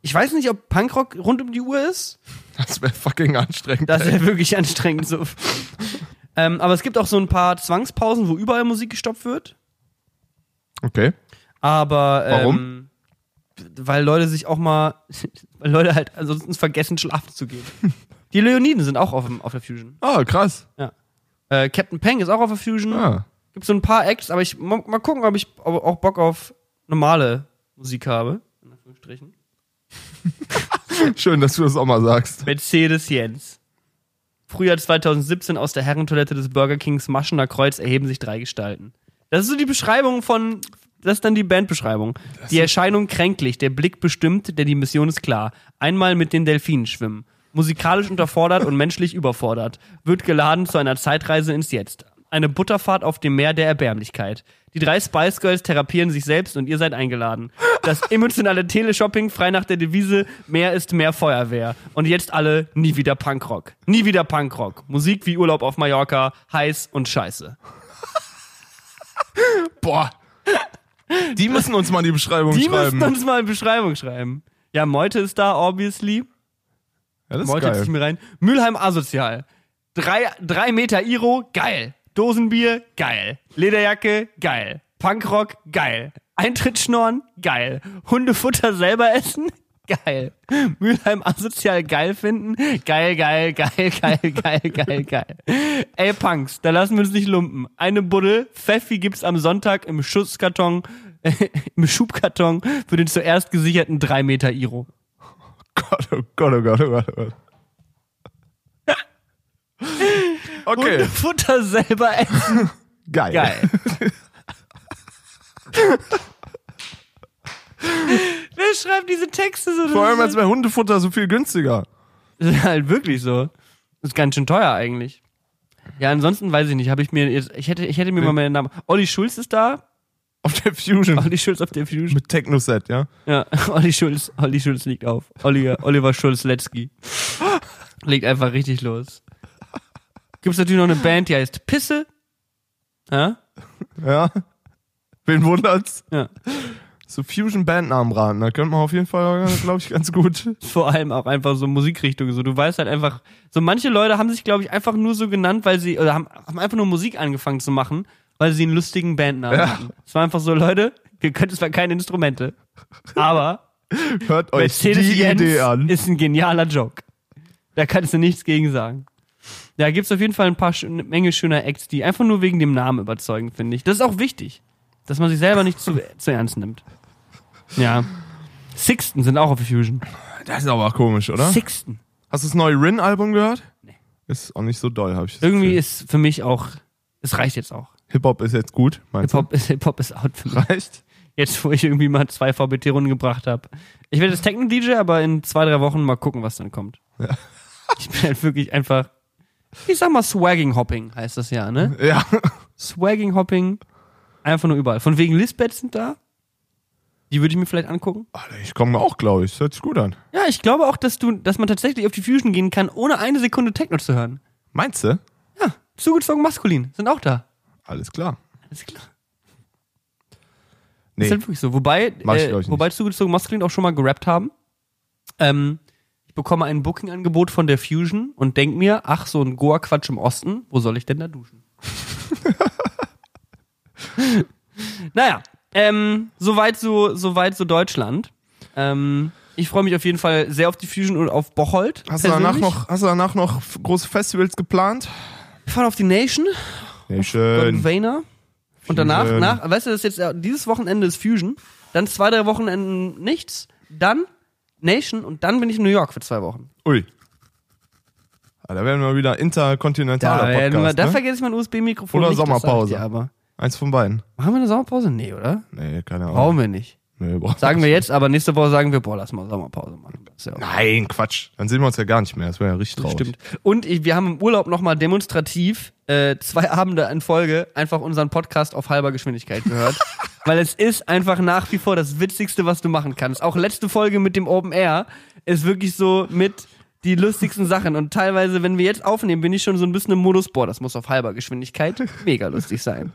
Ich weiß nicht, ob Punkrock rund um die Uhr ist. Das wäre fucking anstrengend. Das ja wirklich anstrengend so. ähm, aber es gibt auch so ein paar Zwangspausen, wo überall Musik gestoppt wird. Okay. Aber ähm, Warum? Weil Leute sich auch mal, [LAUGHS] weil Leute halt ansonsten vergessen, schlafen zu gehen. Die Leoniden sind auch auf, dem, auf der Fusion. Ah, krass. Äh, Captain Peng ist auch auf der Fusion. Ah. Gibt so ein paar Acts, aber ich mal, mal gucken, ob ich auch Bock auf normale Musik habe. In Anführungsstrichen. [LAUGHS] Schön, dass du das auch mal sagst. Mercedes Jens. Frühjahr 2017 aus der Herrentoilette des Burger Kings Maschener Kreuz erheben sich drei Gestalten. Das ist so die Beschreibung von, das ist dann die Bandbeschreibung. Die Erscheinung kränklich, der Blick bestimmt, denn die Mission ist klar. Einmal mit den Delfinen schwimmen. Musikalisch unterfordert und menschlich überfordert. Wird geladen zu einer Zeitreise ins Jetzt. Eine Butterfahrt auf dem Meer der Erbärmlichkeit. Die drei Spice Girls therapieren sich selbst und ihr seid eingeladen. Das emotionale Teleshopping frei nach der Devise Mehr ist mehr Feuerwehr. Und jetzt alle nie wieder Punkrock. Nie wieder Punkrock. Musik wie Urlaub auf Mallorca, heiß und scheiße. Boah. Die müssen uns mal die Beschreibung Die schreiben. müssten uns mal eine Beschreibung schreiben. Ja, Meute ist da, obviously. Ja, das ist Malt geil. ich mir rein. Mülheim asozial. Drei, drei Meter Iro, geil. Dosenbier, geil. Lederjacke, geil. Punkrock, geil. Eintrittsschnorren, geil. Hundefutter selber essen, geil. Mülheim asozial geil finden, geil, geil, geil, geil, [LAUGHS] geil, geil, geil. Ey, Punks, da lassen wir uns nicht lumpen. Eine Buddel, Pfeffi gibt's am Sonntag im Schutzkarton, [LAUGHS] im Schubkarton für den zuerst gesicherten drei Meter Iro. Gott, oh Gott, oh Gott, oh Gott, oh Gott. [LAUGHS] Okay, Hundefutter selber essen, geil. geil. [LAUGHS] Wer schreibt diese Texte so? Vor allem als wäre Hundefutter so viel günstiger. Das [LAUGHS] ist halt wirklich so. Das ist ganz schön teuer eigentlich. Ja, ansonsten weiß ich nicht, habe ich mir jetzt, ich hätte, ich hätte mir mal meinen Namen. Olli Schulz ist da. Auf der Fusion. Olli Schulz auf der Fusion. Mit Techno-Set, ja? Ja, [LAUGHS] Olli Schulz, Olli Schulz liegt auf. Oliver, Oliver Schulz-Letzky. Legt einfach richtig los. Gibt's natürlich noch eine Band, die heißt Pisse. Ja? Ja. Wen wundert's? Ja. So Fusion-Bandnamen raten, da könnte man auf jeden Fall, glaube ich, ganz gut. [LAUGHS] Vor allem auch einfach so Musikrichtungen. So, du weißt halt einfach, so manche Leute haben sich, glaube ich, einfach nur so genannt, weil sie, oder haben, haben einfach nur Musik angefangen zu machen, weil sie einen lustigen Bandnamen Ja. hatten. Es war einfach so, Leute, wir können zwar keine Instrumente, aber [LAUGHS] Hört euch die Mercedes-Benz Idee an. ist ein genialer Joke. Da kannst du nichts gegen sagen. Da gibt's auf jeden Fall ein paar, eine Menge schöner Acts, die einfach nur wegen dem Namen überzeugen, finde ich. Das ist auch wichtig, dass man sich selber nicht zu, [LAUGHS] zu ernst nimmt. Ja. Sixten sind auch auf Fusion. Das ist aber komisch, oder? Sixten. Hast du das neue Rin-Album gehört? Nee. Ist auch nicht so doll, habe ich das Irgendwie Gefühl. ist für mich auch, es reicht jetzt auch. Hip-Hop ist jetzt gut, meinst Hip-Hop ist, Hip-Hop ist out für mich. Reicht? Jetzt, wo ich irgendwie mal zwei VBT-Runden gebracht habe. Ich werde jetzt Techno-DJ, aber in zwei, drei Wochen mal gucken, was dann kommt. Ja. [LAUGHS] Ich bin halt wirklich einfach, ich sag mal Swagging Hopping heißt das ja, ne? Ja. Swagging Hopping, einfach nur überall. Von wegen Lisbeth sind da. Die würde ich mir vielleicht angucken. Alter, ich komme auch, glaube ich. Das hört sich gut an. Ja, ich glaube auch, dass du, dass man tatsächlich auf die Fusion gehen kann, ohne eine Sekunde Techno zu hören. Meinst du? Ja, zugezogen maskulin, sind auch da. Alles klar. Alles klar. Nee. Ist halt wirklich so. Wobei, äh, wobei zugezogen maskulin auch schon mal gerappt haben. Ähm, ich bekomme ein Booking-Angebot von der Fusion und denk mir, ach, so ein Goa-Quatsch im Osten, wo soll ich denn da duschen? [LAUGHS] naja, ähm, soweit so, soweit so Deutschland. Ähm, ich freue mich auf jeden Fall sehr auf die Fusion und auf Bocholt. Hast du, danach noch, hast du danach noch große Festivals geplant? Wir fahren auf die Nation, Nee, schön. Vayner. Und danach, nach, weißt du, das ist jetzt äh, dieses Wochenende ist Fusion, dann zwei, drei Wochenenden nichts, dann Nation und dann bin ich in New York für zwei Wochen. Ui. Ah, da werden wir wieder interkontinentaler Da, wir, Podcast, da ne? vergesse ich mein USB-Mikrofon Oder nicht, ich Sommerpause. aber. Eins von beiden. Machen wir eine Sommerpause? Nee, oder? Nee, keine Ahnung. Brauchen wir nicht. Nee, brauchen Sagen wir jetzt, aber nächste Woche sagen wir, boah, lass mal Sommerpause machen. Ja Nein, Quatsch. Dann sehen wir uns ja gar nicht mehr. Das wäre ja richtig traurig. Stimmt. Und ich, wir haben im Urlaub nochmal demonstrativ äh, zwei Abende in Folge einfach unseren Podcast auf halber Geschwindigkeit gehört. [LAUGHS] weil es ist einfach nach wie vor das Witzigste, was du machen kannst. Auch letzte Folge mit dem Open Air ist wirklich so mit die lustigsten Sachen. Und teilweise, wenn wir jetzt aufnehmen, bin ich schon so ein bisschen im Modus, boah, das muss auf halber Geschwindigkeit mega lustig sein.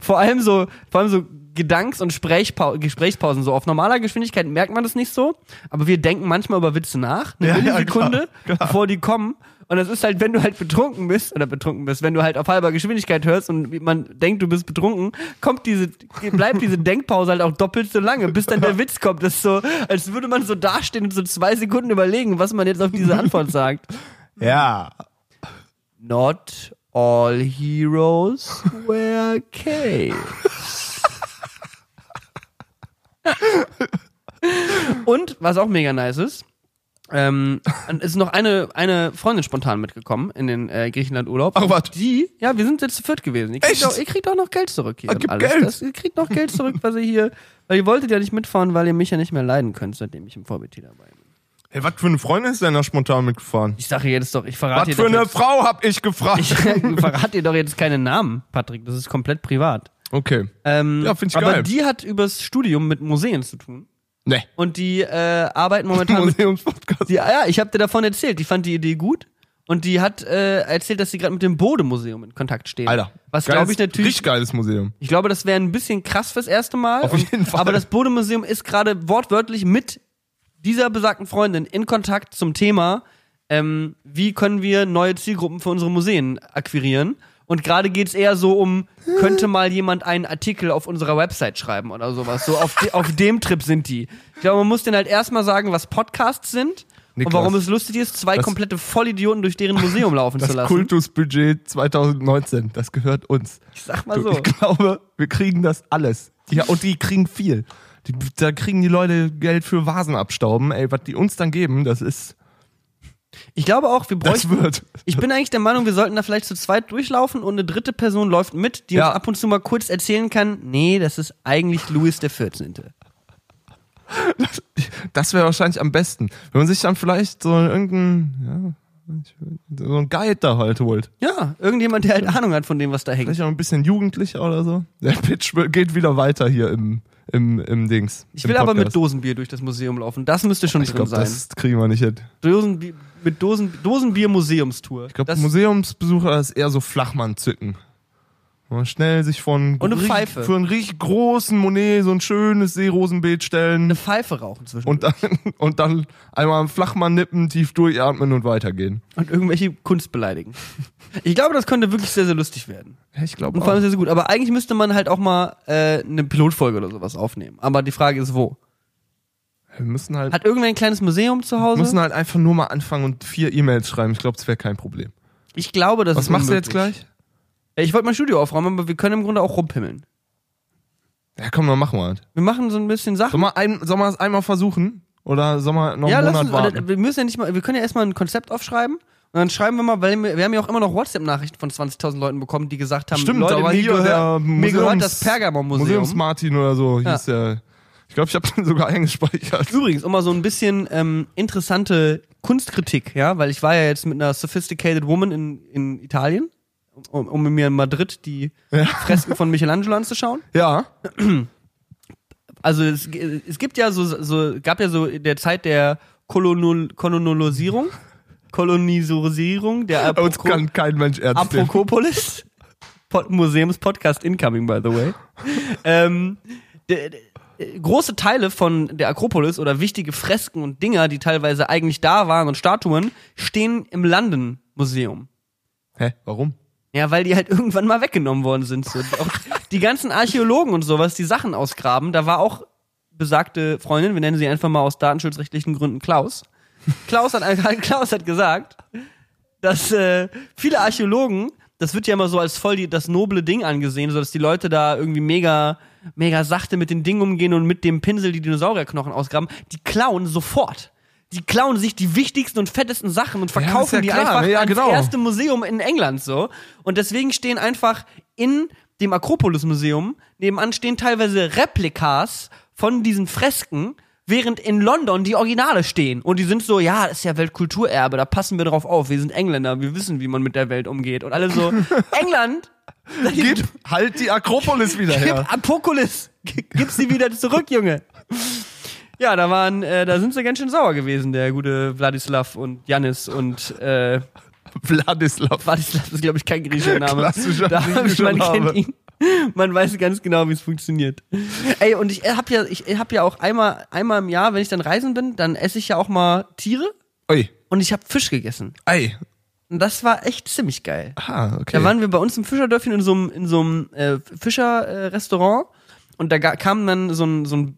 Vor allem so, vor allem so Gedanks- und Sprechpau Gesprächspausen. So auf normaler Geschwindigkeit merkt man das nicht so, aber wir denken manchmal über Witze nach, eine Ja, ja, Millisekunde, klar, klar. bevor die kommen. Und das ist halt, wenn du halt betrunken bist, oder betrunken bist, wenn du halt auf halber Geschwindigkeit hörst und man denkt, du bist betrunken, kommt diese, bleibt diese Denkpause halt auch doppelt so lange, bis dann der [LAUGHS] Witz kommt. Das ist so, als würde man so dastehen und so zwei Sekunden überlegen, was man jetzt auf diese Antwort sagt. Ja. Not all heroes wear capes. Und was auch mega nice ist, ähm, ist noch eine, eine Freundin spontan mitgekommen in den äh, Griechenland-Urlaub. Ach, was? Die, ja, wir sind jetzt zu viert gewesen. Ihr kriegt, Echt? auch, ihr kriegt auch noch Geld zurück hier. Ah, gib alles. Geld. Das, ihr kriegt noch Geld zurück, was ihr hier, weil ihr wolltet ja nicht mitfahren, weil ihr mich ja nicht mehr leiden könnt, seitdem ich im VBT dabei bin. Hey, was für eine Freundin ist denn da spontan mitgefahren? Ich sage jetzt doch, ich verrate Was für eine jetzt, Frau hab ich gefragt? Ich [LAUGHS] verrate dir doch jetzt keine Namen, Patrick. Das ist komplett privat. okay. Ähm, Ja, find ich aber geil. die hat übers Studium mit Museen zu tun. Nee. Und die äh, arbeiten momentan. [LAUGHS] Museumspodcast. Die, ja, ich habe dir davon erzählt. Die fand die Idee gut. Und die hat äh, erzählt, dass sie gerade mit dem Bode-Museum in Kontakt stehen. Alter. Was glaube ich natürlich. Richtig geiles Museum. Ich glaube, das wäre ein bisschen krass fürs erste Mal. Auf jeden Fall. Aber das Bode-Museum ist gerade wortwörtlich mit dieser besagten Freundin in Kontakt zum Thema, ähm, wie können wir neue Zielgruppen für unsere Museen akquirieren. Und gerade geht's eher so um, könnte mal jemand einen Artikel auf unserer Website schreiben oder sowas. So auf, de auf dem Trip sind die. Ich glaube, man muss denen halt erstmal sagen, was Podcasts sind und Niklas, warum es lustig ist, zwei das- komplette Vollidioten durch deren Museum laufen [LAUGHS] zu Das lassen. Kultusbudget 2019, das gehört uns. Ich sag mal Du, so. Ich glaube, wir kriegen das alles. Ja, und die kriegen viel. Die, da kriegen die Leute Geld für Vasen abstauben. Ey, was die uns dann geben, das ist, Ich glaube auch, wir das bräuchten. wird. Ich bin eigentlich der Meinung, wir sollten da vielleicht zu zweit durchlaufen und eine dritte Person läuft mit, die Ja. uns ab und zu mal kurz erzählen kann, nee, das ist eigentlich Louis der 14. Das wäre wahrscheinlich am besten. Wenn man sich dann vielleicht so irgendein, ja, so ein Guide da halt holt. Ja, irgendjemand, der halt Ahnung hat von dem, was da hängt. Vielleicht auch ein bisschen jugendlicher oder so. Der Pitch geht wieder weiter hier im, im, im Dings. Ich im will aber mit Podcast. Dosenbier durch das Museum laufen. Das müsste schon Ich drin glaube, sein. das kriegen wir nicht hin. Dosenbier, mit Dosen, Dosenbier-Museumstour. Ich glaube, Museumsbesucher ist eher so Flachmann zücken. Mal schnell sich von Und eine Pfeife. für einen richtig großen Monet so ein schönes Seerosenbeet stellen eine Pfeife rauchen zwischen und dann, [LAUGHS] und dann einmal am Flachmann nippen, tief durchatmen und weitergehen. und irgendwelche Kunst beleidigen. [LAUGHS] Ich glaube, das könnte wirklich sehr, sehr lustig werden. Ja, ich glaube Und vor allem sehr, sehr gut. Aber eigentlich müsste man halt auch mal äh, eine Pilotfolge oder sowas aufnehmen. Aber die Frage ist, wo? Wir müssen halt, Hat irgendwer ein kleines Museum zu Hause? müssen halt einfach nur mal anfangen und vier E-Mails schreiben. Ich glaube, das wäre kein Problem. Ich glaube, das Was ist machst du jetzt unmöglich. gleich? Ich wollte mein Studio aufräumen, aber wir können im Grunde auch rumpimmeln. Ja, komm, dann machen wir halt. Wir machen so ein bisschen Sachen. Sollen wir, ein, sollen wir es einmal versuchen? Oder sollen wir noch ja, einen lass Monat uns, warten? wir müssen ja nicht mal, wir können ja erstmal ein Konzept aufschreiben und dann schreiben wir mal, weil wir, wir haben ja auch immer noch WhatsApp-Nachrichten von 20.000 Leuten bekommen, die gesagt haben, Stimmt, Leute, aber mir, gehört, mir gehört das Pergamon-Museum. Museums-Martin oder so Ja. hieß der. Ich glaube, ich habe den sogar [LAUGHS] eingespeichert. Übrigens, um mal so ein bisschen ähm, interessante Kunstkritik, ja, weil ich war ja jetzt mit einer Sophisticated Woman in, in Italien, um, um mir in Madrid die Ja. Fresken von Michelangelo anzuschauen. Ja. Also es, es gibt ja so, so, gab ja so in der Zeit der Kolonol Kolonisierung, Kolonisierung der Uns Aproko kann kein Mensch ernst Pod Museumspodcast incoming, by the way. ähm, de, de, große Teile von der Akropolis oder wichtige Fresken und Dinger, die teilweise eigentlich da waren und Statuen, stehen im London Museum. Hä, warum? Ja, weil die halt irgendwann mal weggenommen worden sind. So. Auch die ganzen Archäologen und sowas, die Sachen ausgraben, da war auch besagte Freundin, wir nennen sie einfach mal aus datenschutzrechtlichen Gründen Klaus. Klaus hat, [LAUGHS] Klaus hat gesagt, dass äh, viele Archäologen, das wird ja immer so als voll die, das noble Ding angesehen, so dass die Leute da irgendwie mega, mega sachte mit den Dingen umgehen und mit dem Pinsel die Dinosaurierknochen ausgraben, die klauen sofort. Die klauen sich die wichtigsten und fettesten Sachen und Ja, verkaufen ja die klar, einfach ja, ans genau. erste Museum in England so. Und deswegen stehen einfach in dem Akropolis-Museum nebenan stehen teilweise Replikas von diesen Fresken, während in London die Originale stehen. Und die sind so, ja, das ist ja Weltkulturerbe, da passen wir drauf auf. Wir sind Engländer, wir wissen, wie man mit der Welt umgeht. Und alle so, [LAUGHS] England, Gib halt die Akropolis wieder gib her. Apokolis, G- gib sie wieder zurück, Junge. Ja, da waren, äh, da sind sie ganz schön sauer gewesen, der gute Wladislav und Janis und äh, Wladislav. Wladislav ist, glaube ich, kein griechischer Name. Klassischer da, griechischer man Name. kennt ihn. Man weiß ganz genau, wie es funktioniert. Ey, und ich habe ja, ich habe ja auch einmal, einmal im Jahr, wenn ich dann reisen bin, dann esse ich ja auch mal Tiere Ui. und ich habe Fisch gegessen. Ei. Und das war echt ziemlich geil. Ah, okay. Da waren wir bei uns im Fischerdörfchen in so einem, in so einem äh, Fischerrestaurant und da kam dann so ein, so ein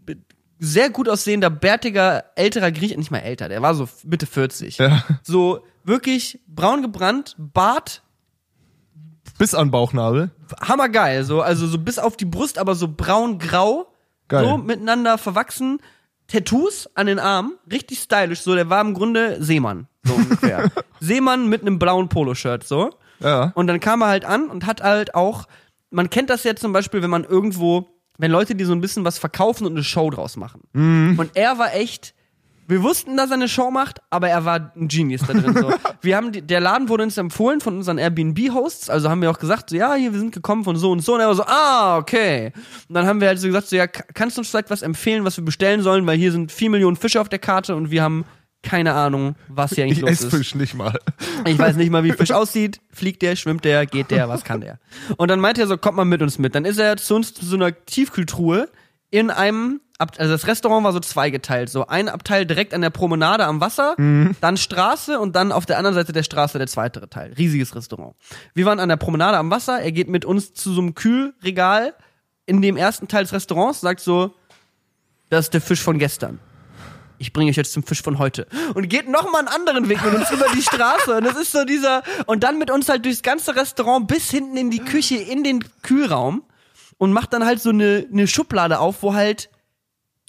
sehr gut aussehender, bärtiger, älterer Griech, nicht mal älter, der war so Mitte 40. ja. So wirklich braun gebrannt, Bart, Bis an Bauchnabel. hammergeil, so, also so bis auf die Brust, aber so braun-grau, Geil. so miteinander verwachsen. Tattoos an den Armen, richtig stylisch, so, der war im Grunde Seemann, so ungefähr. [LAUGHS] Seemann mit einem blauen Poloshirt, so. Ja. Und dann kam er halt an und hat halt auch, man kennt das ja zum Beispiel, wenn man irgendwo, wenn Leute, die so ein bisschen was verkaufen und eine Show draus machen. Und er war echt, wir wussten, dass er eine Show macht, aber er war ein Genius da drin. So. [LAUGHS] Wir haben die, der Laden wurde uns empfohlen von unseren Airbnb-Hosts, also haben wir auch gesagt, so, ja, hier, wir sind gekommen von so und so. Und er war so, ah, okay. Und dann haben wir halt so gesagt, so, ja, ka- kannst du uns vielleicht was empfehlen, was wir bestellen sollen, weil hier sind vier Millionen Fische auf der Karte und wir haben keine Ahnung, was hier eigentlich Ich los esse ist. Fisch nicht mal. Ich weiß nicht mal, wie Fisch aussieht. Fliegt der, schwimmt der, geht der, was kann der? Und dann meinte er so, kommt mal mit uns mit. Dann ist er zu uns zu so einer Tiefkühltruhe in einem Ab, also das Restaurant war so zweigeteilt. So ein Abteil direkt an der Promenade am Wasser, dann Straße und dann auf der anderen Seite der Straße der zweite Teil. Riesiges Restaurant. Wir waren an der Promenade am Wasser. Er geht mit uns zu so einem Kühlregal in dem ersten Teil des Restaurants, sagt so, das ist der Fisch von gestern. Ich bringe euch jetzt zum Fisch von heute. Und geht noch mal einen anderen Weg mit uns über die Straße. Und das ist so dieser, und dann mit uns halt durchs ganze Restaurant bis hinten in die Küche, in den Kühlraum. Und macht dann halt so eine, eine Schublade auf, wo halt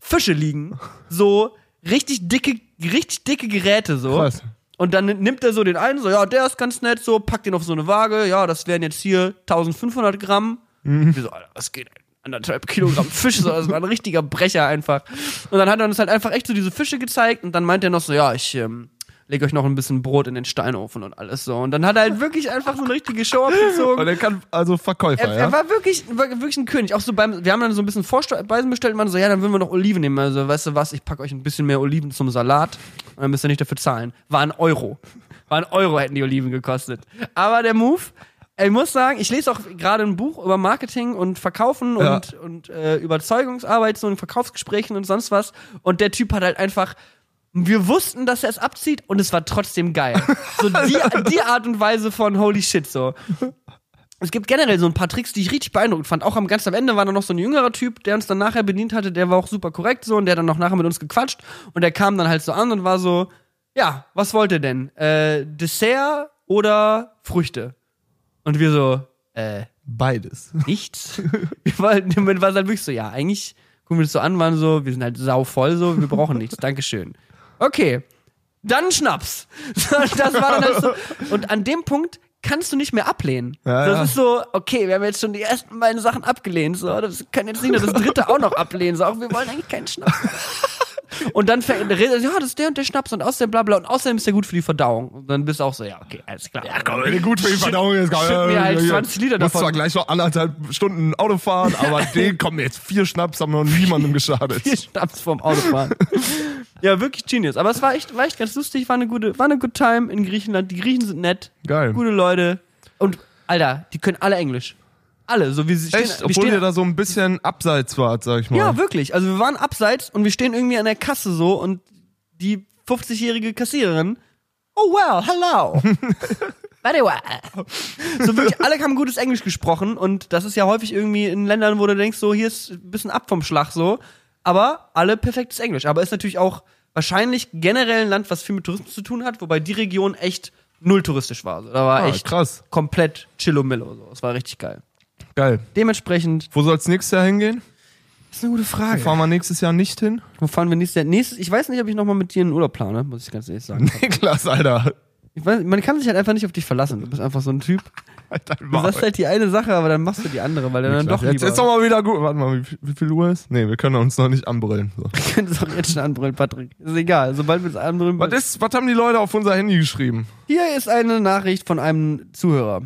Fische liegen. So richtig dicke, richtig dicke Geräte so. Krass. Und dann nimmt er so den einen, so, ja, der ist ganz nett, so, packt den auf so eine Waage, ja, das wären jetzt hier 1500 Gramm. Wir so, Alter, was geht? Anderthalb Kilogramm Fisch, so, das war ein richtiger Brecher einfach. Und dann hat er uns halt einfach echt so diese Fische gezeigt und dann meint er noch so, ja, ich ähm, lege euch noch ein bisschen Brot in den Steinofen und alles so. Und dann hat er halt wirklich einfach so eine richtige Show abgezogen. Und er kann also Verkäufer, Er, ja? er war wirklich, war wirklich ein König. Auch so beim, wir haben dann so ein bisschen Vorspeisen bestellt und man so, ja, dann würden wir noch Oliven nehmen. Also, weißt du was, ich packe euch ein bisschen mehr Oliven zum Salat und dann müsst ihr nicht dafür zahlen. War ein Euro. War ein Euro hätten die Oliven gekostet. Aber der Move, ich muss sagen, ich lese auch gerade ein Buch über Marketing und Verkaufen Ja. und, und äh, Überzeugungsarbeit, so in Verkaufsgesprächen und sonst was. Und der Typ hat halt einfach wir wussten, dass er es abzieht und es war trotzdem geil. [LAUGHS] So die, die Art und Weise von holy shit so. Es gibt generell so ein paar Tricks, die ich richtig beeindruckend fand. Auch am ganz am Ende war da noch so ein jüngerer Typ, der uns dann nachher bedient hatte, der war auch super korrekt so und der hat dann noch nachher mit uns gequatscht und der kam dann halt so an und war so, ja, was wollt ihr denn? Äh, Dessert oder Früchte? Und wir so, äh, Beides. [LAUGHS] nichts. wir waren, im Moment war es halt wirklich so, ja, eigentlich gucken wir das so an, waren so, wir sind halt sau voll so, wir brauchen nichts, Dankeschön. Okay, dann Schnaps. [LAUGHS] Das war dann halt so. Und an dem Punkt kannst du nicht mehr ablehnen. Ja, das ja. ist so, okay, wir haben jetzt schon die ersten beiden Sachen abgelehnt, so, das können jetzt nicht nur das dritte auch noch ablehnen, so, auch wir wollen eigentlich keinen Schnaps. [LAUGHS] Und dann redet ja, das ist der und der Schnaps und außerdem bla bla und außerdem ist der gut für die Verdauung. Und dann bist du auch so, ja, okay, alles klar. Ja, komm, gut für die Verdauung ist schütt mir halt 20 Liter Muss davon. zwar gleich noch anderthalb Stunden Auto fahren, [LAUGHS] aber den kommen jetzt vier Schnaps, haben noch niemandem geschadet. Vier Schnaps vorm Autofahren. ja, wirklich genius. Aber es war echt, war echt ganz lustig, war eine gute, war eine good time in Griechenland. Die Griechen sind nett, Geil. gute Leute. Und, Alter, die können alle Englisch. Alle, so wie sie stehen. Echt? wir Obwohl stehen ihr da so ein bisschen abseits wart, sag ich mal. ja, wirklich. Also wir waren abseits und wir stehen irgendwie an der Kasse so und die 50-jährige Kassiererin, oh well, hello. [LAUGHS] Very well. So wirklich, alle haben gutes Englisch gesprochen und das ist ja häufig irgendwie in Ländern, wo du denkst, so hier ist ein bisschen ab vom Schlag so. Aber alle perfektes Englisch. Aber ist natürlich auch wahrscheinlich generell ein Land, was viel mit Tourismus zu tun hat, wobei die Region echt null touristisch war. Da war Ah, echt krass. komplett chillomillo. So. Das war richtig geil. Geil. Dementsprechend, Wo soll's nächstes Jahr hingehen? das ist eine gute Frage. Fahren wir nächstes Jahr nicht hin? Wo fahren wir nächstes Jahr? Nächstes, ich weiß nicht, ob ich nochmal mit dir einen Urlaub plane, muss ich ganz ehrlich sagen. [LAUGHS] Niklas, Alter. Ich weiß, man kann sich halt einfach nicht auf dich verlassen. Du bist einfach so ein Typ. [LAUGHS] Alter Du sagst halt die eine Sache, aber dann machst du die andere, weil er dann doch jetzt lieber. ist doch mal wieder gut. Warte mal, wie, wie viel Uhr ist? Nee, wir können uns noch nicht anbrüllen. So. [LAUGHS] Wir können es auch jetzt schon anbrüllen, Patrick. Ist egal. Sobald wir es anbrüllen. Was, ist, was haben die Leute auf unser Handy geschrieben? Hier ist eine Nachricht von einem Zuhörer.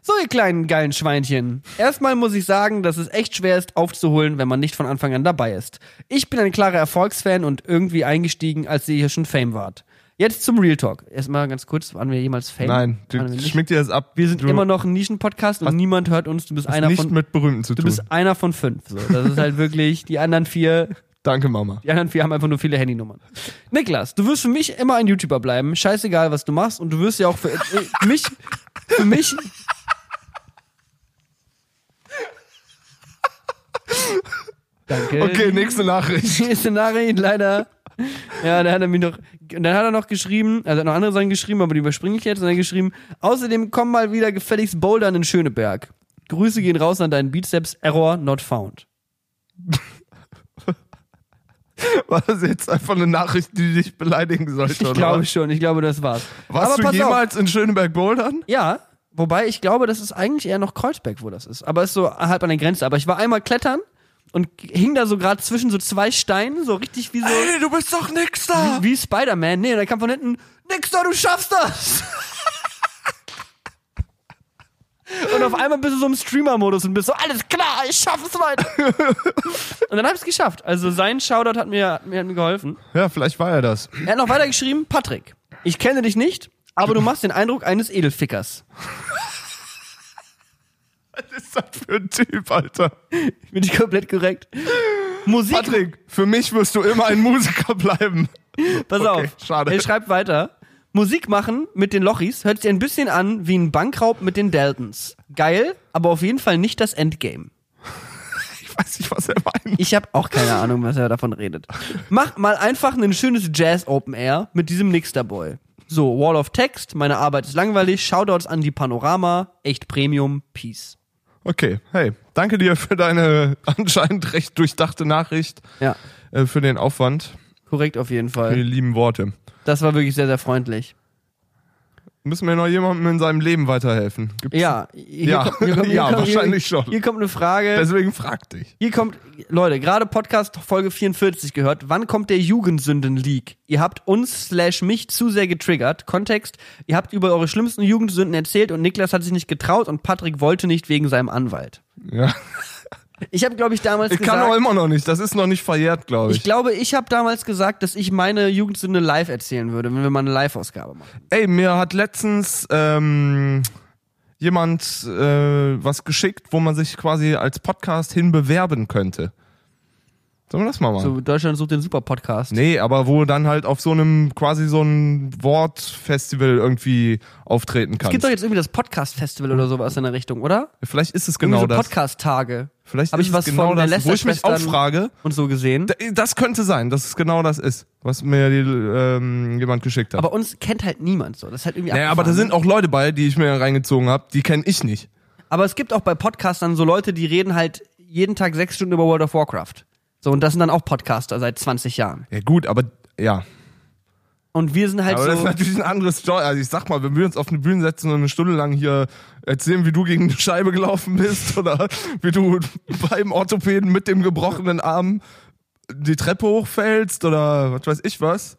So, ihr kleinen geilen Schweinchen. Erstmal muss ich sagen, dass es echt schwer ist aufzuholen, wenn man nicht von Anfang an dabei ist. Ich bin ein klarer Erfolgsfan und irgendwie eingestiegen, als ihr hier schon Fame wart. Jetzt zum Real Talk. Erstmal ganz kurz, waren wir jemals Fame? Nein, du schmeckt dir das ab. Wir sind du immer noch ein Nischenpodcast und niemand hört uns. Du bist einer nicht von mit Berühmten zu du tun. bist einer von fünf. So. Das ist halt wirklich die anderen vier. Danke, Mama. Die anderen vier haben einfach nur viele Handynummern. Niklas, du wirst für mich immer ein YouTuber bleiben. Scheißegal, was du machst. Und du wirst ja auch für äh, mich, für mich. Danke. Okay, nächste Nachricht. Nächste Nachricht, leider. Ja, dann hat er mich noch, und dann hat er noch geschrieben, also er hat noch andere Sachen geschrieben, aber die überspringe ich jetzt, und dann hat er geschrieben, außerdem komm mal wieder gefälligst bouldern in Schöneberg. Grüße gehen raus an deinen Bizeps, Error not found. [LAUGHS] War das jetzt einfach eine Nachricht, die dich beleidigen sollte? Ich oder glaube was? schon, ich glaube, das war's. Warst aber du pass auf. jemals in Schöneberg bouldern? Ja, wobei ich glaube, das ist eigentlich eher noch Kreuzberg, wo das ist. Aber ist so halb an der Grenze. Aber ich war einmal klettern und hing da so gerade zwischen so zwei Steinen, so richtig wie so, Ey, du bist doch nix da! wie Spider-Man. Nee, dann kam von hinten, nix da, du schaffst das! [LAUGHS] Und auf einmal bist du so im Streamer-Modus und bist so, alles klar, ich schaff es weiter. [LAUGHS] und dann hab ich's geschafft. Also sein Shoutout hat mir, hat mir, hat mir geholfen. Ja, vielleicht war er das. Er hat noch weiter geschrieben, Patrick, ich kenne dich nicht, aber du [LAUGHS] machst den Eindruck eines Edelfickers. [LAUGHS] Was ist das für ein Typ, Alter? Bin ich komplett korrekt? Musik. Patrick, für mich wirst du immer ein Musiker bleiben. Pass Okay, auf. schade. Er schreibt weiter. Musik machen mit den Lochis hört sich ein bisschen an wie ein Bankraub mit den Daltons. Geil, aber auf jeden Fall nicht das Endgame. [LAUGHS] Ich weiß nicht, was er meint. Ich habe auch keine Ahnung, was er davon redet. Mach mal einfach ein schönes Jazz Open Air mit diesem Nixter Boy. So, Wall of Text, meine Arbeit ist langweilig, Shoutouts an die Panorama, echt Premium, Peace. Okay, hey, danke dir für deine [LAUGHS] anscheinend recht durchdachte Nachricht, Ja, äh, für den Aufwand, korrekt auf jeden für die Fall. lieben Worte. Das war wirklich sehr, sehr freundlich. Müssen wir noch jemandem in seinem Leben weiterhelfen? Gibt's Ja, hier Ja, kommt, hier kommt, [LAUGHS] hier ja, kommt, wahrscheinlich hier, schon. Hier kommt eine Frage. Deswegen frag dich. Hier kommt, Leute, gerade Podcast Folge 44 gehört. Wann kommt der Jugendsünden-Leak? Ihr habt uns slash mich zu sehr getriggert. Kontext, ihr habt über eure schlimmsten Jugendsünden erzählt und Niklas hat sich nicht getraut und Patrick wollte nicht wegen seinem Anwalt. Ja. [LAUGHS] Ich habe, glaube ich, damals Ich gesagt... kann auch immer noch nicht, das ist noch nicht verjährt, glaube ich. ich glaube, ich habe damals gesagt, dass ich meine Jugendsünde live erzählen würde, wenn wir mal eine Live-Ausgabe machen. Ey, mir hat letztens ähm, jemand äh, was geschickt, wo man sich quasi als Podcast hin bewerben könnte. Sollen wir das mal machen? So, Deutschland sucht den Super-Podcast. Nee, aber wo dann halt auf so einem quasi so ein Wortfestival irgendwie auftreten Es kannst. gibt doch jetzt irgendwie das Podcast-Festival oder sowas in der Richtung, oder? Vielleicht ist es Irgendwie genau so das. Podcast-Tage Vielleicht Hab ist ich was genau von der das, wo ich mich auch frage. und so gesehen. Das könnte sein, dass es genau das ist, was mir die, ähm, jemand geschickt hat. Aber uns kennt halt niemand so. Das ist halt irgendwie naja, aber da sind ne? auch Leute bei, die ich mir reingezogen habe, die kenne ich nicht. Aber es gibt auch bei Podcastern so Leute, die reden halt jeden Tag sechs Stunden über World of Warcraft. So, und das sind dann auch Podcaster seit 20 Jahren. Ja gut, aber ja. Und wir sind halt Aber das ist so. natürlich ein anderes Job. Also ich sag mal, wenn wir uns auf eine Bühne setzen und eine Stunde lang hier erzählen, wie du gegen eine Scheibe gelaufen bist [LAUGHS] oder wie du beim Orthopäden mit dem gebrochenen Arm die Treppe hochfällst oder was weiß ich was.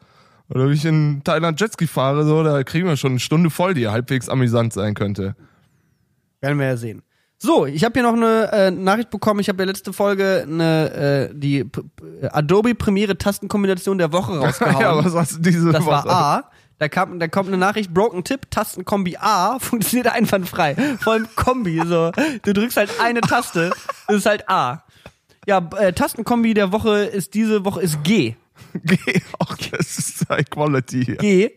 Oder wie ich in Thailand Jetski fahre, so, da kriegen wir schon eine Stunde voll, die halbwegs amüsant sein könnte. Werden wir ja sehen. So, ich habe hier noch eine äh, Nachricht bekommen. Ich habe ja letzte Folge eine, äh, die P Adobe Premiere Tastenkombination der Woche [LAUGHS] rausgehauen. ja, was hast du diese das Woche? war A. Da, kam, da kommt eine Nachricht, Broken Tip, Tastenkombi A, [LAUGHS] funktioniert einwandfrei. Vor allem Kombi, so. Du drückst halt eine Taste, [LAUGHS] das ist halt A. Ja, äh, Tastenkombi der Woche ist diese Woche ist G. Geh, auch das ist High Quality hier. G.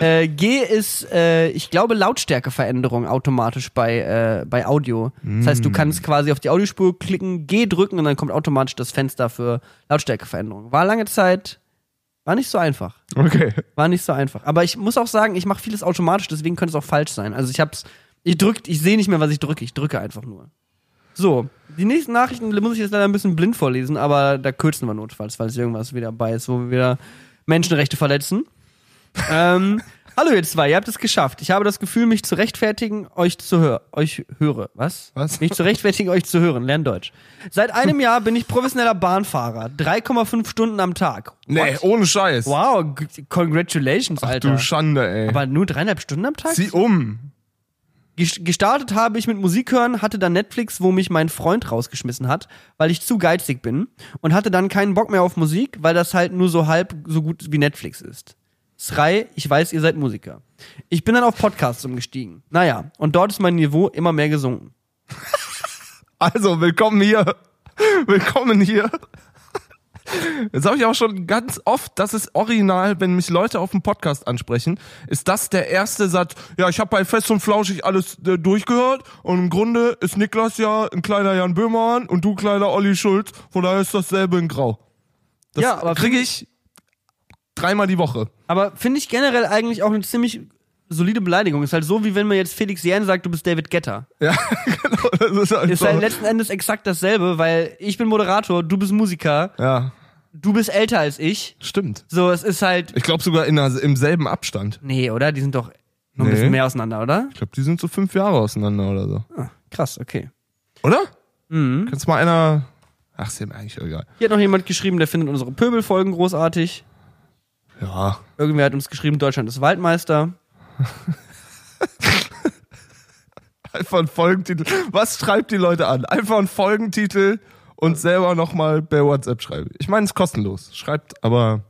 Äh, G ist, äh, ich glaube, Lautstärkeveränderung automatisch bei, äh, bei Audio. Das heißt, du kannst quasi auf die Audiospur klicken, G drücken und dann kommt automatisch das Fenster für Lautstärkeveränderung. War lange Zeit, war nicht so einfach. Okay. War nicht so einfach. Aber ich muss auch sagen, ich mache vieles automatisch, deswegen könnte es auch falsch sein. Also ich hab's, ich drück, ich sehe nicht mehr, was ich drücke. Ich drücke einfach nur. So, die nächsten Nachrichten muss ich jetzt leider ein bisschen blind vorlesen, aber da kürzen wir notfalls, falls irgendwas wieder bei ist, wo wir wieder Menschenrechte verletzen. Ähm, hallo ihr zwei, ihr habt es geschafft. Ich habe das Gefühl, mich zu rechtfertigen, euch zu hören. Euch höre. Was? Was? Mich zu rechtfertigen, euch zu hören. Lern Deutsch. Seit einem [LAUGHS] Jahr bin ich professioneller Bahnfahrer. 3,5 Stunden am Tag. Nee, What? ohne Scheiß. Wow, congratulations, Ach Alter. du Schande, ey. Aber nur dreieinhalb Stunden am Tag? Zieh um. Ges- Gestartet habe ich mit Musik hören, hatte dann Netflix, wo mich mein Freund rausgeschmissen hat, weil ich zu geizig bin und hatte dann keinen Bock mehr auf Musik, weil das halt nur so halb so gut wie Netflix ist. Schrei, ich weiß, ihr seid Musiker. Ich bin dann auf Podcasts umgestiegen. Naja, und dort ist mein Niveau immer mehr gesunken. [LAUGHS] Also, willkommen hier. Willkommen hier. Jetzt habe ich auch schon ganz oft, das ist original, wenn mich Leute auf dem Podcast ansprechen, ist das der erste Satz, ja, ich habe bei Fest und Flauschig alles äh, durchgehört und im Grunde ist Niklas ja ein kleiner Jan Böhmermann und du kleiner Olli Schulz, von daher ist dasselbe in Grau. Das Ja, aber kriege ich dreimal die Woche. Aber finde ich generell eigentlich auch eine ziemlich solide Beleidigung. Ist halt so, wie wenn man jetzt Felix Jähn sagt, du bist David Getter. Ja, [LAUGHS] genau. Das ist halt Ist so. halt letzten Endes exakt dasselbe, weil ich bin Moderator, du bist Musiker, ja, du bist älter als ich. stimmt. So, es ist halt. Ich glaube sogar in im selben Abstand. Nee, oder? Die sind doch noch ein Nee. bisschen mehr auseinander, oder? Ich glaube, die sind so fünf Jahre auseinander oder so. Ah, krass, okay. Oder? Mhm. Kannst mal einer. Ach, ist mir eigentlich egal. Hier hat noch jemand geschrieben, der findet unsere Pöbelfolgen großartig. Ja. Irgendwer hat uns geschrieben, Deutschland ist Waldmeister. [LAUGHS] Einfach ein Folgentitel. Was schreibt die Leute an? Einfach ein Folgentitel und selber nochmal per WhatsApp schreiben. Ich meine, es ist kostenlos. Schreibt, aber.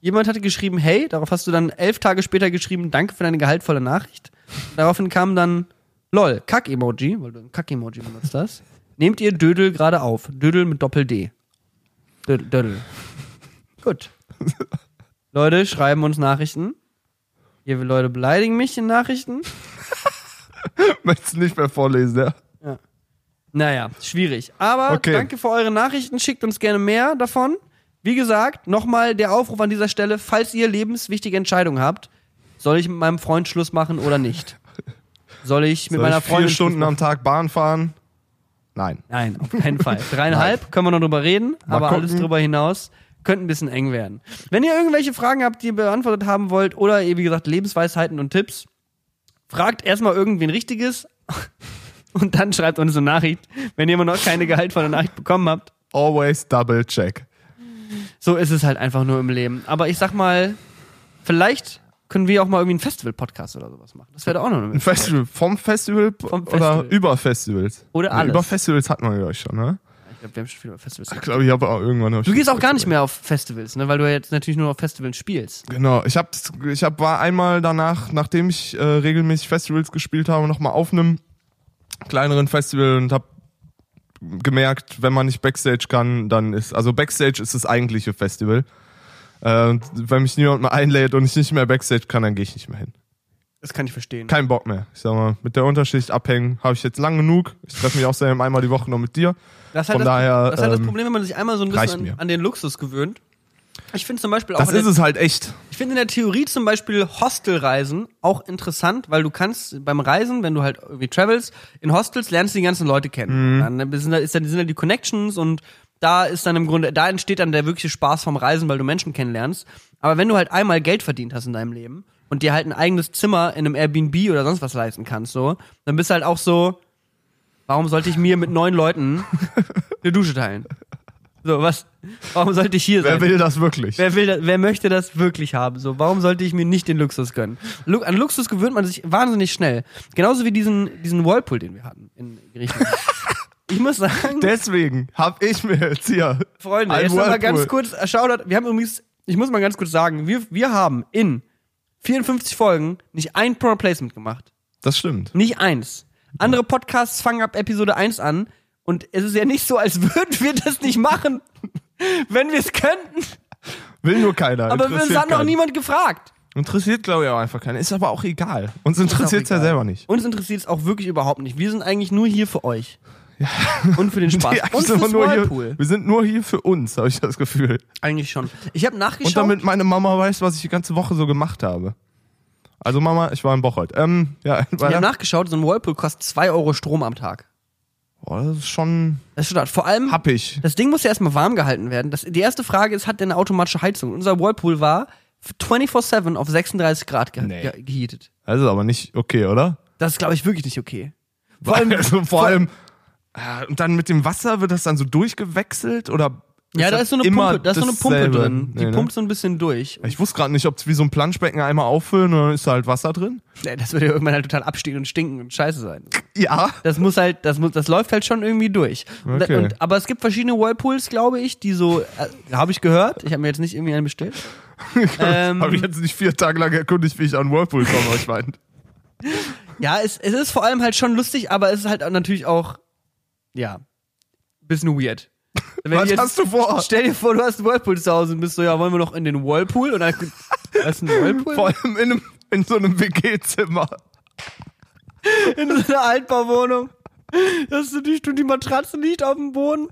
Jemand hatte geschrieben, hey, darauf hast du dann elf Tage später geschrieben, danke für deine gehaltvolle Nachricht. Daraufhin kam dann, lol, Kack-Emoji, weil du ein Kack-Emoji benutzt hast. Nehmt ihr Dödel gerade auf? Dödel mit Doppel-D. Dödel, dödel. Gut. Leute schreiben uns Nachrichten. Hier Leute beleidigen mich in Nachrichten. [LAUGHS] Möchtest du nicht mehr vorlesen, ja? Naja, schwierig. Aber Okay. danke für eure Nachrichten. Schickt uns gerne mehr davon. Wie gesagt, nochmal der Aufruf an dieser Stelle, falls ihr lebenswichtige Entscheidungen habt, soll ich mit meinem Freund Schluss machen oder nicht? Soll ich mit Soll meiner ich Freundin vier Stunden am Tag Bahn fahren? Nein. Nein, auf keinen Fall. [LAUGHS] Dreieinhalb können wir noch drüber reden, Mal aber gucken. alles drüber hinaus könnte ein bisschen eng werden. Wenn ihr irgendwelche Fragen habt, die ihr beantwortet haben wollt oder ihr, wie gesagt, Lebensweisheiten und Tipps, fragt erstmal irgendwen Richtiges [LAUGHS] und dann schreibt uns eine Nachricht, wenn ihr immer noch keine gehaltvolle Nachricht bekommen habt. Always double check. So ist es halt einfach nur im Leben. Aber ich sag mal, vielleicht können wir auch mal irgendwie einen Festival-Podcast oder sowas machen. Das wäre auch noch eine Ein Festival vom Festival, Vom oder Festival. über Festivals? Oder alles. Über Festivals hat man ja euch schon, ne? Ich glaube, wir haben schon viel über Festivals Ich glaube, ich habe auch irgendwann. Du gehst auch gar nicht mehr auf Festivals, ne? Weil du ja jetzt natürlich nur auf Festivals spielst. Genau, ich hab, ich hab, war einmal danach, nachdem ich äh, regelmäßig Festivals gespielt habe, nochmal auf einem kleineren Festival und hab gemerkt, wenn man nicht Backstage kann, dann ist, also Backstage ist das eigentliche Festival. Äh, und wenn mich niemand mehr einlädt und ich nicht mehr Backstage kann, dann gehe ich nicht mehr hin. Das kann ich verstehen. Kein Bock mehr. Ich sag mal, mit der Unterschicht abhängen habe ich jetzt lang genug. Ich treffe mich außerdem einmal die Woche noch mit dir. Das ist halt Von das, daher, das, ist halt das ähm, Problem, wenn man sich einmal so ein bisschen an, an den Luxus gewöhnt. Ich finde zum Beispiel auch Das ist der, es halt echt. ich finde in der Theorie zum Beispiel Hostelreisen auch interessant, weil du kannst beim Reisen, wenn du halt irgendwie travels, in Hostels lernst du die ganzen Leute kennen. Mhm. Dann sind da, ist dann, sind da die Connections und da ist dann im Grunde, da entsteht dann der wirkliche Spaß vom Reisen, weil du Menschen kennenlernst. Aber wenn du halt einmal Geld verdient hast in deinem Leben und dir halt ein eigenes Zimmer in einem Airbnb oder sonst was leisten kannst, so, dann bist du halt auch so, warum sollte ich mir mit neun Leuten eine Dusche teilen? So, was, warum sollte ich hier sein? Wer will das wirklich? Wer will, wer möchte das wirklich haben? So, warum sollte ich mir nicht den Luxus gönnen? An Luxus gewöhnt man sich wahnsinnig schnell. Genauso wie diesen, diesen Whirlpool, den wir hatten in Griechenland. [LAUGHS] ich muss sagen, Deswegen habe ich mir jetzt hier Freunde, jetzt noch mal ganz kurz, äh, Shoutout, wir haben übrigens, ich muss mal ganz kurz sagen, wir, wir haben in 54 Folgen nicht ein Product Placement gemacht. Das stimmt. Nicht eins. Andere Podcasts fangen ab Episode 1 an und es ist ja nicht so, als [LAUGHS] würden wir das nicht machen, wenn wir es könnten. Will nur keiner. Aber wir uns hat noch keinen. niemand gefragt. Interessiert, glaube ich, auch einfach keiner. Ist aber auch egal. Uns interessiert es ja egal. selber nicht. Uns interessiert es auch wirklich überhaupt nicht. Wir sind eigentlich nur hier für euch. Und für den [LAUGHS] Spaß. Die Und fürs Whirlpool. hier, wir sind nur hier für uns, habe ich das Gefühl. Eigentlich schon. Ich habe nachgeschaut. Und damit meine Mama weiß, was ich die ganze Woche so gemacht habe. Also Mama, ich war in Bocholt. Ähm, ja, [LAUGHS] ich habe nachgeschaut, so ein Whirlpool kostet 2 Euro Strom am Tag. Boah, das ist schon Das ist schon hart. Vor allem, happig. das Ding muss ja erstmal warm gehalten werden. Das, die erste Frage ist, hat der eine automatische Heizung? Unser Whirlpool war 24-7 auf 36 Grad ge Nee. ge geheatet. Das ist aber nicht okay, oder? Das ist, glaube ich, wirklich nicht okay. [LAUGHS] Vor allem, also vor allem, äh, und dann mit dem Wasser wird das dann so durchgewechselt oder? ja, da ist so eine Pumpe, da ist so eine Pumpe drin. Die Nee, ne? pumpt so ein bisschen durch. Ich wusste gerade nicht, ob es wie so ein Planschbecken einmal auffüllen und dann ist da halt Wasser drin. Nee, das würde ja irgendwann halt total abstehen und stinken und scheiße sein. Ja. Das muss halt, das muss, das läuft halt schon irgendwie durch. Okay. und, aber es gibt verschiedene Whirlpools, glaube ich, die so, äh, habe ich gehört. Ich habe mir jetzt nicht irgendwie einen bestellt. [LAUGHS] ähm, Habe ich jetzt nicht vier Tage lang erkundigt, wie ich an Whirlpool komme, ich meine. ja, es, es ist vor allem halt schon lustig, aber es ist halt natürlich auch, ja, bisschen weird. [LAUGHS] Was ich hast du vor? Stell dir vor, du hast einen Whirlpool zu Hause und bist so, ja, wollen wir noch in den Whirlpool? Und dann, ist ein Whirlpool? Vor allem in, einem, in so einem WG-Zimmer. [LAUGHS] in so einer Altbauwohnung. Das ist natürlich, die Matratze liegt auf dem Boden.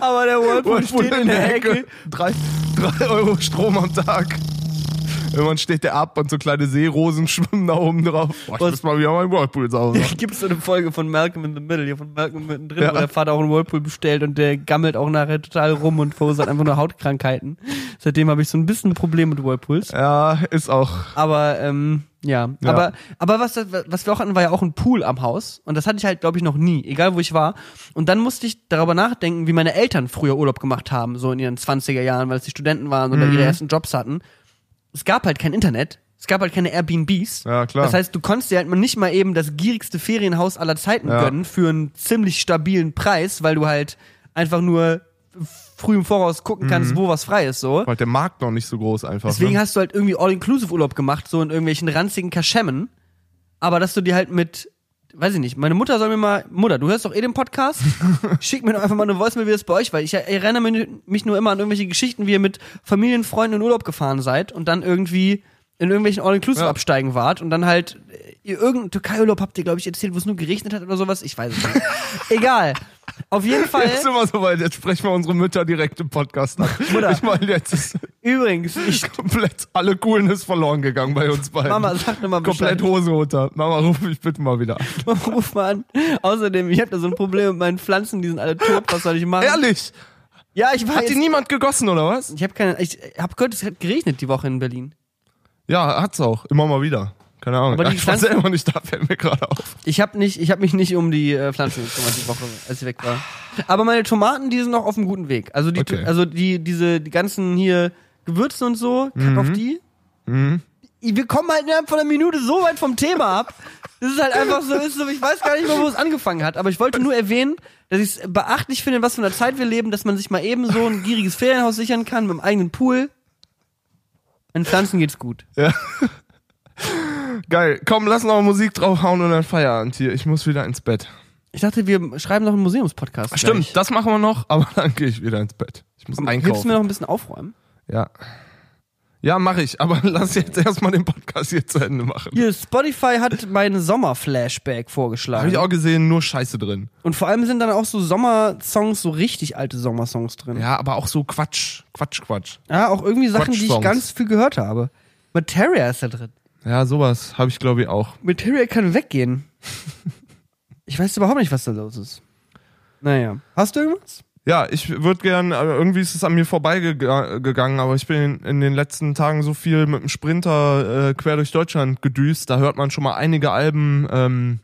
Aber der Whirlpool, steht in der Ecke. Drei, drei Euro Strom am Tag. Irgendwann steht der ab und so kleine Seerosen [LAUGHS] schwimmen da oben drauf. Boah, ich Was- muss mal wieder meinen Whirlpool haben. [LAUGHS] Gibt es so eine Folge von Malcolm in the Middle, hier von Malcolm mittendrin, Ja. wo der Vater auch einen Whirlpool bestellt und der gammelt auch nachher total rum und verursacht einfach nur Hautkrankheiten. Seitdem habe ich so ein bisschen ein Problem mit Whirlpools. Ja, ist auch. Aber ähm, ja. Ja. aber aber was was wir auch hatten, war ja auch ein Pool am Haus und das hatte ich halt glaube ich noch nie, egal wo ich war. Und dann musste ich darüber nachdenken, wie meine Eltern früher Urlaub gemacht haben, so in ihren 20er Jahren, weil sie Studenten waren oder Mhm. ihre ersten Jobs hatten. Es gab halt kein Internet. Es gab halt keine Airbnbs. Ja, klar. Das heißt, du konntest dir halt nicht mal eben das gierigste Ferienhaus aller Zeiten Ja. gönnen für einen ziemlich stabilen Preis, weil du halt einfach nur früh im Voraus gucken kannst, wo was frei ist, so. Weil der Markt noch nicht so groß einfach. Deswegen ne? hast du halt irgendwie All-Inclusive-Urlaub gemacht, so in irgendwelchen ranzigen Kaschemmen. Aber dass du dir halt mit weiß ich nicht, meine Mutter soll mir mal, Mutter, du hörst doch eh den Podcast, [LAUGHS] schick mir doch einfach mal eine Voicemail, wie das bei euch war. Ich erinnere mich nur immer an irgendwelche Geschichten, wie ihr mit Familienfreunden in Urlaub gefahren seid und dann irgendwie in irgendwelchen All-Inclusive Ja. absteigen wart und dann halt ihr irgendeinen Türkei-Urlaub habt ihr, glaube ich, erzählt, wo es nur geregnet hat oder sowas. Ich weiß es nicht. [LAUGHS] Egal. Auf jeden Fall. Jetzt sind wir soweit, jetzt sprechen wir unsere Mütter direkt im Podcast an. Mutter. Ich meine, jetzt ist Übrigens, ich, komplett alle Coolness verloren gegangen bei uns beiden. Mama, sag nur mal Bescheid. Komplett Hose runter. Mama, ruf mich bitte mal wieder an. [LAUGHS] Ruf mal an. Außerdem, ich habe da so ein Problem mit meinen Pflanzen, die sind alle tot. Was soll ich machen? Ehrlich? Ja, ich war Hat die niemand gegossen, oder was? Ich habe keine. Ich habe gehört, es hat geregnet die Woche in Berlin. Ja, hat's auch. Immer mal wieder. Keine Ahnung. Aber die [LAUGHS] ich war Pflanzen- selber nicht da, fällt mir gerade auf. Ich habe nicht, ich habe mich nicht um die äh, Pflanzen gekümmert die Woche, als ich weg war. Aber meine Tomaten, die sind noch auf einem guten Weg. Also die, Okay. also die, diese, die ganzen hier Gewürze und so, kack auf die. Wir kommen halt innerhalb von einer Minute so weit vom Thema ab. Das ist halt einfach so, ist so, ich weiß gar nicht mehr, wo es angefangen hat. Aber ich wollte nur erwähnen, dass ich es beachtlich finde, in was für einer Zeit wir leben, dass man sich mal eben so ein gieriges Ferienhaus sichern kann mit einem eigenen Pool. Den Pflanzen geht's gut. Geil. Komm, lass noch Musik draufhauen und dann Feierabend hier. Ich muss wieder ins Bett. Ich dachte, wir schreiben noch einen Museumspodcast. Stimmt, gleich. das machen wir noch, aber dann gehe ich wieder ins Bett. Ich muss Hilfst du einkaufen. mir noch ein bisschen aufräumen? Ja. Ja, mache ich, aber [LAUGHS] lass jetzt erstmal den Podcast hier zu Ende machen. Hier, Spotify hat meinen Sommer-Flashback vorgeschlagen. Habe ich auch gesehen, nur Scheiße drin. Und vor allem sind dann auch so Sommersongs, so richtig alte Sommersongs drin. Ja, aber auch so Quatsch, Quatsch, Quatsch. Ja, auch irgendwie Sachen, die ich ganz viel gehört habe. Materia ist da drin. Ja, sowas habe ich glaube ich auch. Materia kann weggehen. [LAUGHS] ich weiß überhaupt nicht, was da los ist. Naja. Hast du irgendwas? Ja, ich würde gern, aber irgendwie ist es an mir vorbeigegangen, aber ich bin in, den letzten Tagen so viel mit dem Sprinter äh, quer durch Deutschland gedüst, da hört man schon mal einige Alben ähm,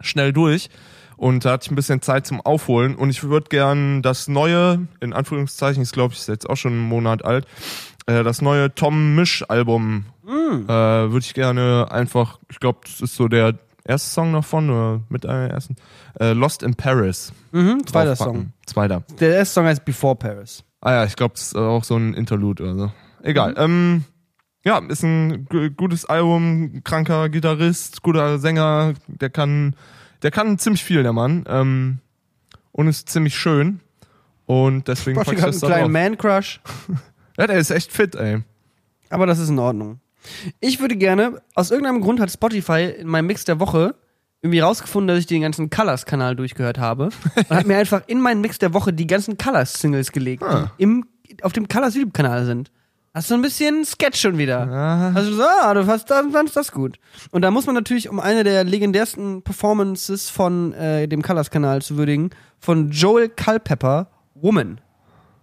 schnell durch und da hatte ich ein bisschen Zeit zum Aufholen und ich würde gern das neue, in Anführungszeichen, ich glaube, ich ist jetzt auch schon einen Monat alt, äh, das neue Tom Misch Album äh, würde ich gerne einfach, ich glaube, das ist so der erste Song davon oder mit einer ersten, äh, Lost in Paris. Mhm, zweiter. Song. Zweiter. Der erste Song heißt Before Paris. Ah ja, ich glaube, das ist auch so ein Interlude oder so. Egal. Ähm, ja, ist ein gu- gutes Album, kranker Gitarrist, guter Sänger, der kann, der kann ziemlich viel, der Mann. Ähm, und ist ziemlich schön. Und deswegen Boah, pack ich das einen kleinen. Man-Crush. [LAUGHS] Ja, der ist echt fit, ey. Aber das ist in Ordnung. Ich würde gerne, aus irgendeinem Grund hat Spotify in meinem Mix der Woche irgendwie rausgefunden, dass ich den ganzen Colors-Kanal durchgehört habe [LAUGHS] und hat mir einfach in meinen Mix der Woche die ganzen Colors-Singles gelegt, Ah. die im, auf dem Colors YouTube-Kanal sind. Ist so ein bisschen Sketch schon wieder. Also so, ah, du fandst das, fandst das gut. Und da muss man natürlich, um eine der legendärsten Performances von äh, dem Colors-Kanal zu würdigen, von Joel Culpepper, Woman,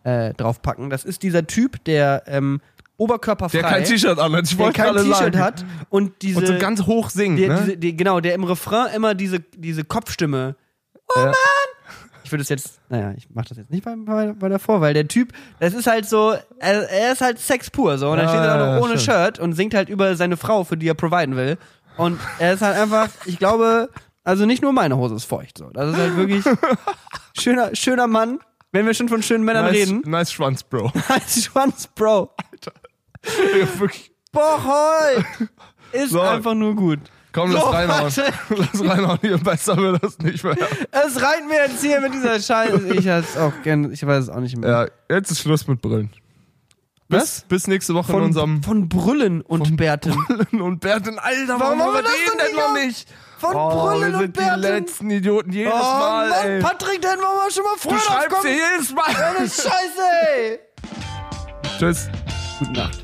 äh, draufpacken. Das ist dieser Typ, der ähm, oberkörperfrei Der kein T-Shirt an hat, ich der wollte kein gerade T-Shirt sagen. hat und diese Und so ganz hoch singt, der, ne? diese, die, genau, der im Refrain immer diese, diese Kopfstimme. Oh Ja. Mann! Ich würde es jetzt, naja, ich mach das jetzt nicht bei, bei, bei davor, weil der Typ, das ist halt so, er, er ist halt Sex pur, so, und dann Ja, steht er ja, auch noch ohne stimmt. Shirt und singt halt über seine Frau, für die er providen will. Und er ist halt einfach, ich glaube, also nicht nur meine Hose ist feucht, so. Das ist halt wirklich [LAUGHS] schöner, schöner Mann, wenn wir schon von schönen Männern nice, reden. nice Schwanz, Bro. [LAUGHS] Als Schwanz, Bro. Ja, wirklich. Bohoi! Ist So. einfach nur gut. Komm, lass So, reinhauen. Lass reinhauen, hier besser wird das nicht mehr. Es reicht mir jetzt hier mit dieser Scheiße. Ich auch gern, ich weiß es auch nicht mehr. Ja, jetzt ist Schluss mit Brillen. Bis, Was? bis nächste Woche in Von, unserem von Brüllen und Bärten. Brüllen und Bärten. Alter, Warum warum, haben wir das den denn noch nicht? Von oh, Brüllen wir und sind Bärten. die letzten Idioten jedes Oh Mal, Mann, ey. Patrick, dann wollen wir schon mal Du früher schreibst hier draufkommen. jedes Mal. Scheiße, ey. Tschüss. Gute Nacht.